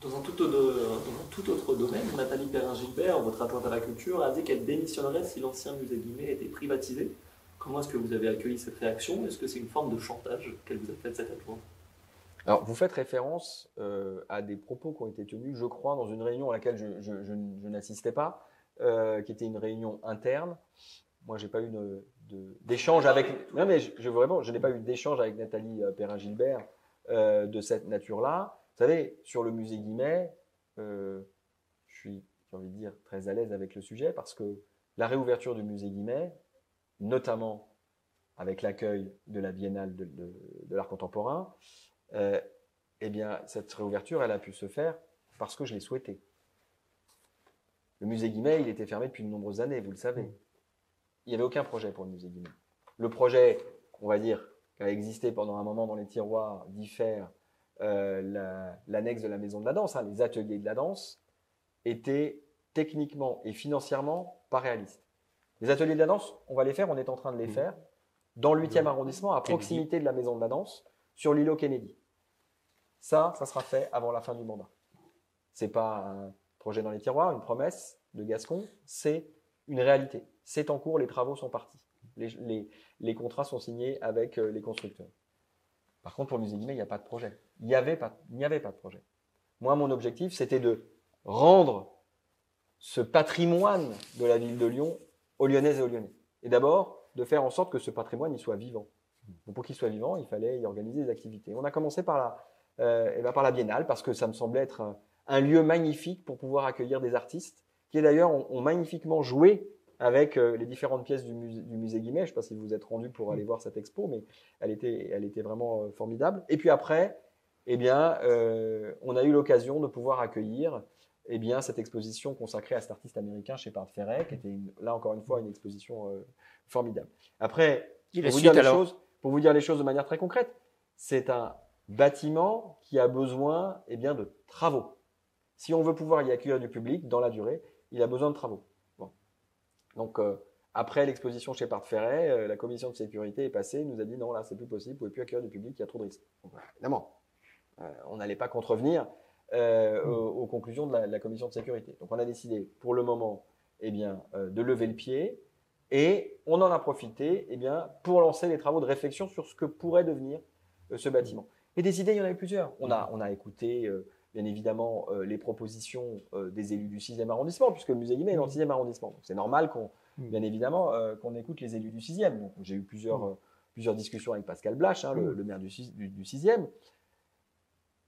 Dans un, tout autre, domaine, Nathalie Perrin-Gilbert, votre adjointe à la culture, a dit qu'elle démissionnerait si l'ancien musée Guimet était privatisé. Comment est-ce que vous avez accueilli cette réaction? Est-ce que c'est une forme de chantage qu'elle vous a fait cette adjointe? Alors, vous faites référence euh, à des propos qui ont été tenus, je crois, dans une réunion à laquelle je, n'assistais pas, euh, qui était une réunion interne. Moi, j'ai pas eu d'échange avec. Non, mais je, vraiment, je n'ai pas eu d'échange avec Nathalie euh, Perrin-Gilbert de cette nature-là. Vous savez, sur le musée Guimet, je suis, j'ai envie de dire, très à l'aise avec le sujet parce que la réouverture du musée Guimet, notamment avec l'accueil de la Biennale de, l'art contemporain, euh, eh bien, cette réouverture, elle a pu se faire parce que je l'ai souhaité. Le musée Guimet, il était fermé depuis de nombreuses années, vous le savez. Il n'y avait aucun projet pour le musée Guimet. Le projet, on va dire, qui a existé pendant un moment dans les tiroirs, diffère euh, l'annexe de la maison de la danse, hein, les ateliers de la danse, était techniquement et financièrement pas réaliste. Les ateliers de la danse, on va les faire, on est en train de les mmh. faire dans le 8e arrondissement, à proximité de la maison de la danse, sur l'îlot Kennedy. Ça, ça sera fait avant la fin du mandat. C'est pas un projet dans les tiroirs, une promesse de Gascon, c'est une réalité. C'est en cours, les travaux sont partis. Les, contrats sont signés avec euh, les constructeurs. Par contre, pour le musée Guimet, il n'y a pas de projet. Il n'y avait, pas, il n'y avait pas de projet. Moi, mon objectif, c'était de rendre ce patrimoine de la ville de Lyon aux Lyonnaises et aux Lyonnais. Et d'abord, de faire en sorte que ce patrimoine il soit vivant. pour qu'il soit vivant, il fallait y organiser des activités. On a commencé par la, euh, eh ben, par la Biennale, parce que ça me semblait être un, lieu magnifique pour pouvoir accueillir des artistes, qui d'ailleurs ont, magnifiquement joué avec euh, les différentes pièces du musée, Guimet. Je ne sais pas si vous êtes rendu pour aller voir cette expo, mais elle était, elle était vraiment euh, formidable. Et puis après, eh bien, on a eu l'occasion de pouvoir accueillir eh bien, cette exposition consacrée à cet artiste américain, Shepard Ferret, qui était là encore une fois une exposition euh, formidable. Après, pour vous, dire les choses, pour vous dire les choses de manière très concrète, c'est un bâtiment qui a besoin eh bien, de travaux. Si on veut pouvoir y accueillir du public dans la durée, il a besoin de travaux. Bon. Donc, euh, après l'exposition chez Ferret, euh, la commission de sécurité est passée, nous a dit non, là, c'est plus possible, vous pouvez plus accueillir du public, il y a trop de risques. évidemment, on n'allait pas contrevenir euh, mm. aux, conclusions de la, commission de sécurité. Donc on a décidé pour le moment eh bien, euh, de lever le pied et on en a profité eh bien, pour lancer les travaux de réflexion sur ce que pourrait devenir euh, ce bâtiment. Et des idées, il y en avait plusieurs. On a, on a écouté bien évidemment les propositions des élus du 6e arrondissement, puisque le musée Guimet est dans le 6e arrondissement. Donc c'est normal qu'on, mm. bien évidemment, qu'on écoute les élus du 6e. Donc j'ai eu plusieurs, mm. plusieurs discussions avec Pascal Blach, hein, le, maire du, du, du 6e.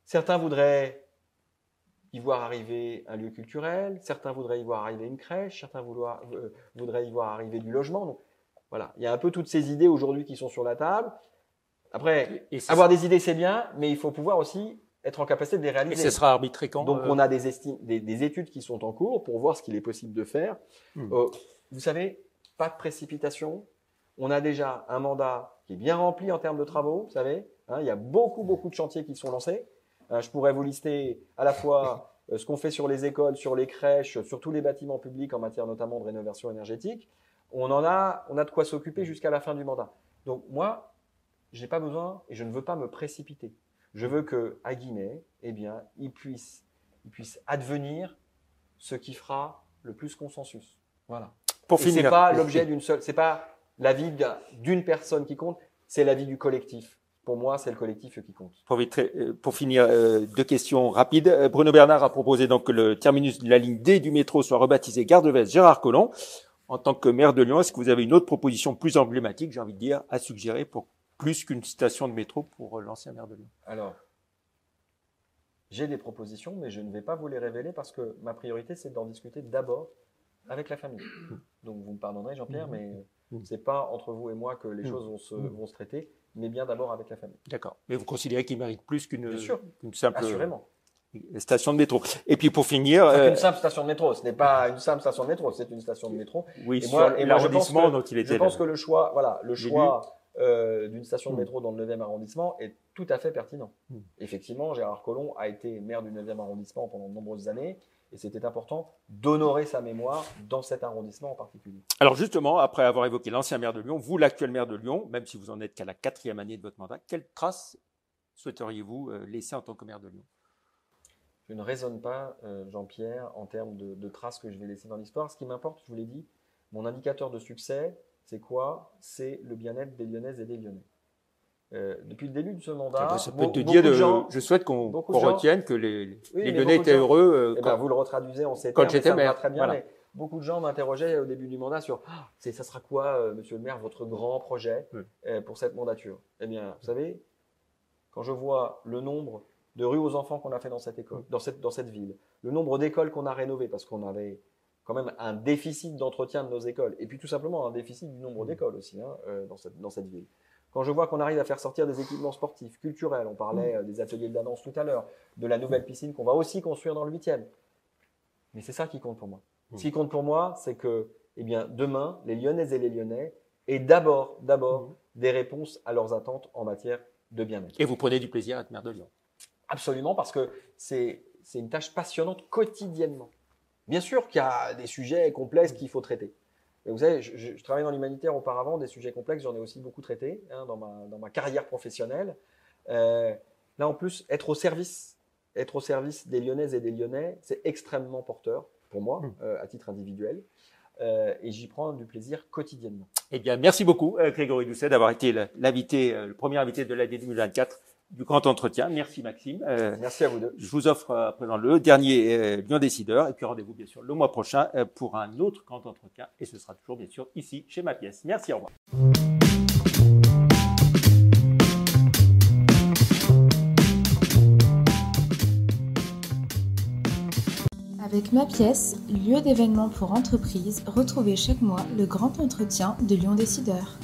Certains voudraient y voir arriver un lieu culturel, certains voudraient y voir arriver une crèche, certains euh, voudraient y voir arriver du logement. Donc voilà, il y a un peu toutes ces idées aujourd'hui qui sont sur la table. Après, avoir des idées c'est bien, mais il faut pouvoir aussi être en capacité de les réaliser. Et ce sera arbitré quand Donc euh on a des, des, études qui sont en cours pour voir ce qu'il est possible de faire. Hmm. Euh, vous savez, pas de précipitation. On a déjà un mandat qui est bien rempli en termes de travaux, vous savez. Hein, il y a beaucoup, beaucoup de chantiers qui sont lancés. Euh, je pourrais vous lister à la fois euh, ce qu'on fait sur les écoles, sur les crèches, sur tous les bâtiments publics en matière notamment de rénovation énergétique. On en a, on a de quoi s'occuper jusqu'à la fin du mandat. Donc moi, j'ai pas besoin et je ne veux pas me précipiter. Je veux que à Guinée, eh bien, il puisse, il puisse advenir ce qui fera le plus consensus. Voilà. Pour Et finir, c'est pas l'objet d'une seule, c'est pas l'avis d'un- d'une personne qui compte, c'est l'avis du collectif. Pour moi, c'est le collectif qui compte. Pour, euh, pour finir, euh, deux questions rapides. Euh, Bruno Bernard a proposé donc que le terminus de la ligne D du métro soit rebaptisé Gare de Vest Gérard Collomb. En tant que maire de Lyon, est-ce que vous avez une autre proposition plus emblématique, j'ai envie de dire, à suggérer pour plus qu'une station de métro pour l'ancien maire de Lyon? Alors, j'ai des propositions, mais je ne vais pas vous les révéler parce que ma priorité, c'est d'en discuter d'abord avec la famille. Donc, vous me pardonnerez, Jean-Pierre, mais Mhm. c'est pas entre vous et moi que les choses vont se, vont se traiter, mais bien d'abord avec la famille. D'accord. Mais vous considérez qu'il mérite plus qu'une simple Assurément. station de métro. Et puis pour finir, euh, une simple station de métro. Ce n'est pas une simple station de métro, c'est une station de métro. oui, Et sur moi- et moi, je pense l'arrondissement que- dont il était Je pense là. que le choix, voilà, le choix euh, d'une station de Mm. métro dans le 9e arrondissement est tout à fait pertinent. Mm. Effectivement, Gérard Collomb a été maire du 9e arrondissement pendant de nombreuses années et c'était important d'honorer sa mémoire dans cet arrondissement en particulier. Alors justement, après avoir évoqué l'ancien maire de Lyon, vous, l'actuel maire de Lyon, même si vous en êtes qu'à la quatrième année de votre mandat, quelle trace souhaiteriez-vous euh, laisser en tant que maire de Lyon? Je ne raisonne pas, euh, Jean-Pierre, en termes de, de traces que je vais laisser dans l'histoire. Ce qui m'importe, je vous l'ai dit, mon indicateur de succès, c'est quoi? C'est le bien-être des Lyonnaises et des Lyonnais. Euh, depuis le début de ce mandat, Ça peut te dire, de gens, je souhaite qu'on retienne que les, les mais Lyonnais étaient gens- heureux. euh, Eh ben, quand- vous le retraduisez en ces quand j'étais maire, très bien, voilà. mais beaucoup de gens m'interrogeaient au début du mandat sur Ah, ça sera quoi, euh, monsieur le maire, votre grand projet Oui. euh, pour cette mandature? Eh bien, vous savez, quand je vois le nombre de rues aux enfants qu'on a fait dans cette école, dans cette, dans cette ville, le nombre d'écoles qu'on a rénovées parce qu'on avait quand même un déficit d'entretien de nos écoles, et puis tout simplement un déficit du nombre d'écoles aussi hein, euh, dans, cette, dans cette ville. Quand je vois qu'on arrive à faire sortir des équipements sportifs, culturels, on parlait euh, des ateliers de la danse tout à l'heure, de la nouvelle piscine qu'on va aussi construire dans le 8e. Mais c'est ça qui compte pour moi. Mm. Ce qui compte pour moi, c'est que, eh bien, demain, les Lyonnaises et les Lyonnais aient d'abord, d'abord, Mm. des réponses à leurs attentes en matière de bien-être. Et vous prenez du plaisir à être maire de Lyon. Absolument, parce que c'est c'est une tâche passionnante quotidiennement. Bien sûr qu'il y a des sujets complexes qu'il faut traiter. Mais vous savez, je, je- je travaillais dans l'humanitaire auparavant, des sujets complexes, j'en ai aussi beaucoup traité hein, dans, ma, dans ma carrière professionnelle. Euh, là, en plus, être au service, être au service des Lyonnaises et des Lyonnais, c'est extrêmement porteur pour moi, Mm. euh, à titre individuel. Euh, et j'y prends du plaisir quotidiennement. Eh bien, merci beaucoup, Grégory Doucet, d'avoir été l'invité, le premier invité de l'année 2024 du Grand Entretien. Merci, Maxime. Euh, Merci à vous deux. je vous offre euh, à présent le dernier euh, Lyon Décideur. Et puis rendez-vous, bien sûr, le mois prochain euh, pour un autre Grand Entretien. Et ce sera toujours, bien sûr, ici, chez ma pièce. Merci, au revoir. Avec ma pièce, lieu d'événement pour entreprises, retrouvez chaque mois le grand entretien de Lyon Décideur.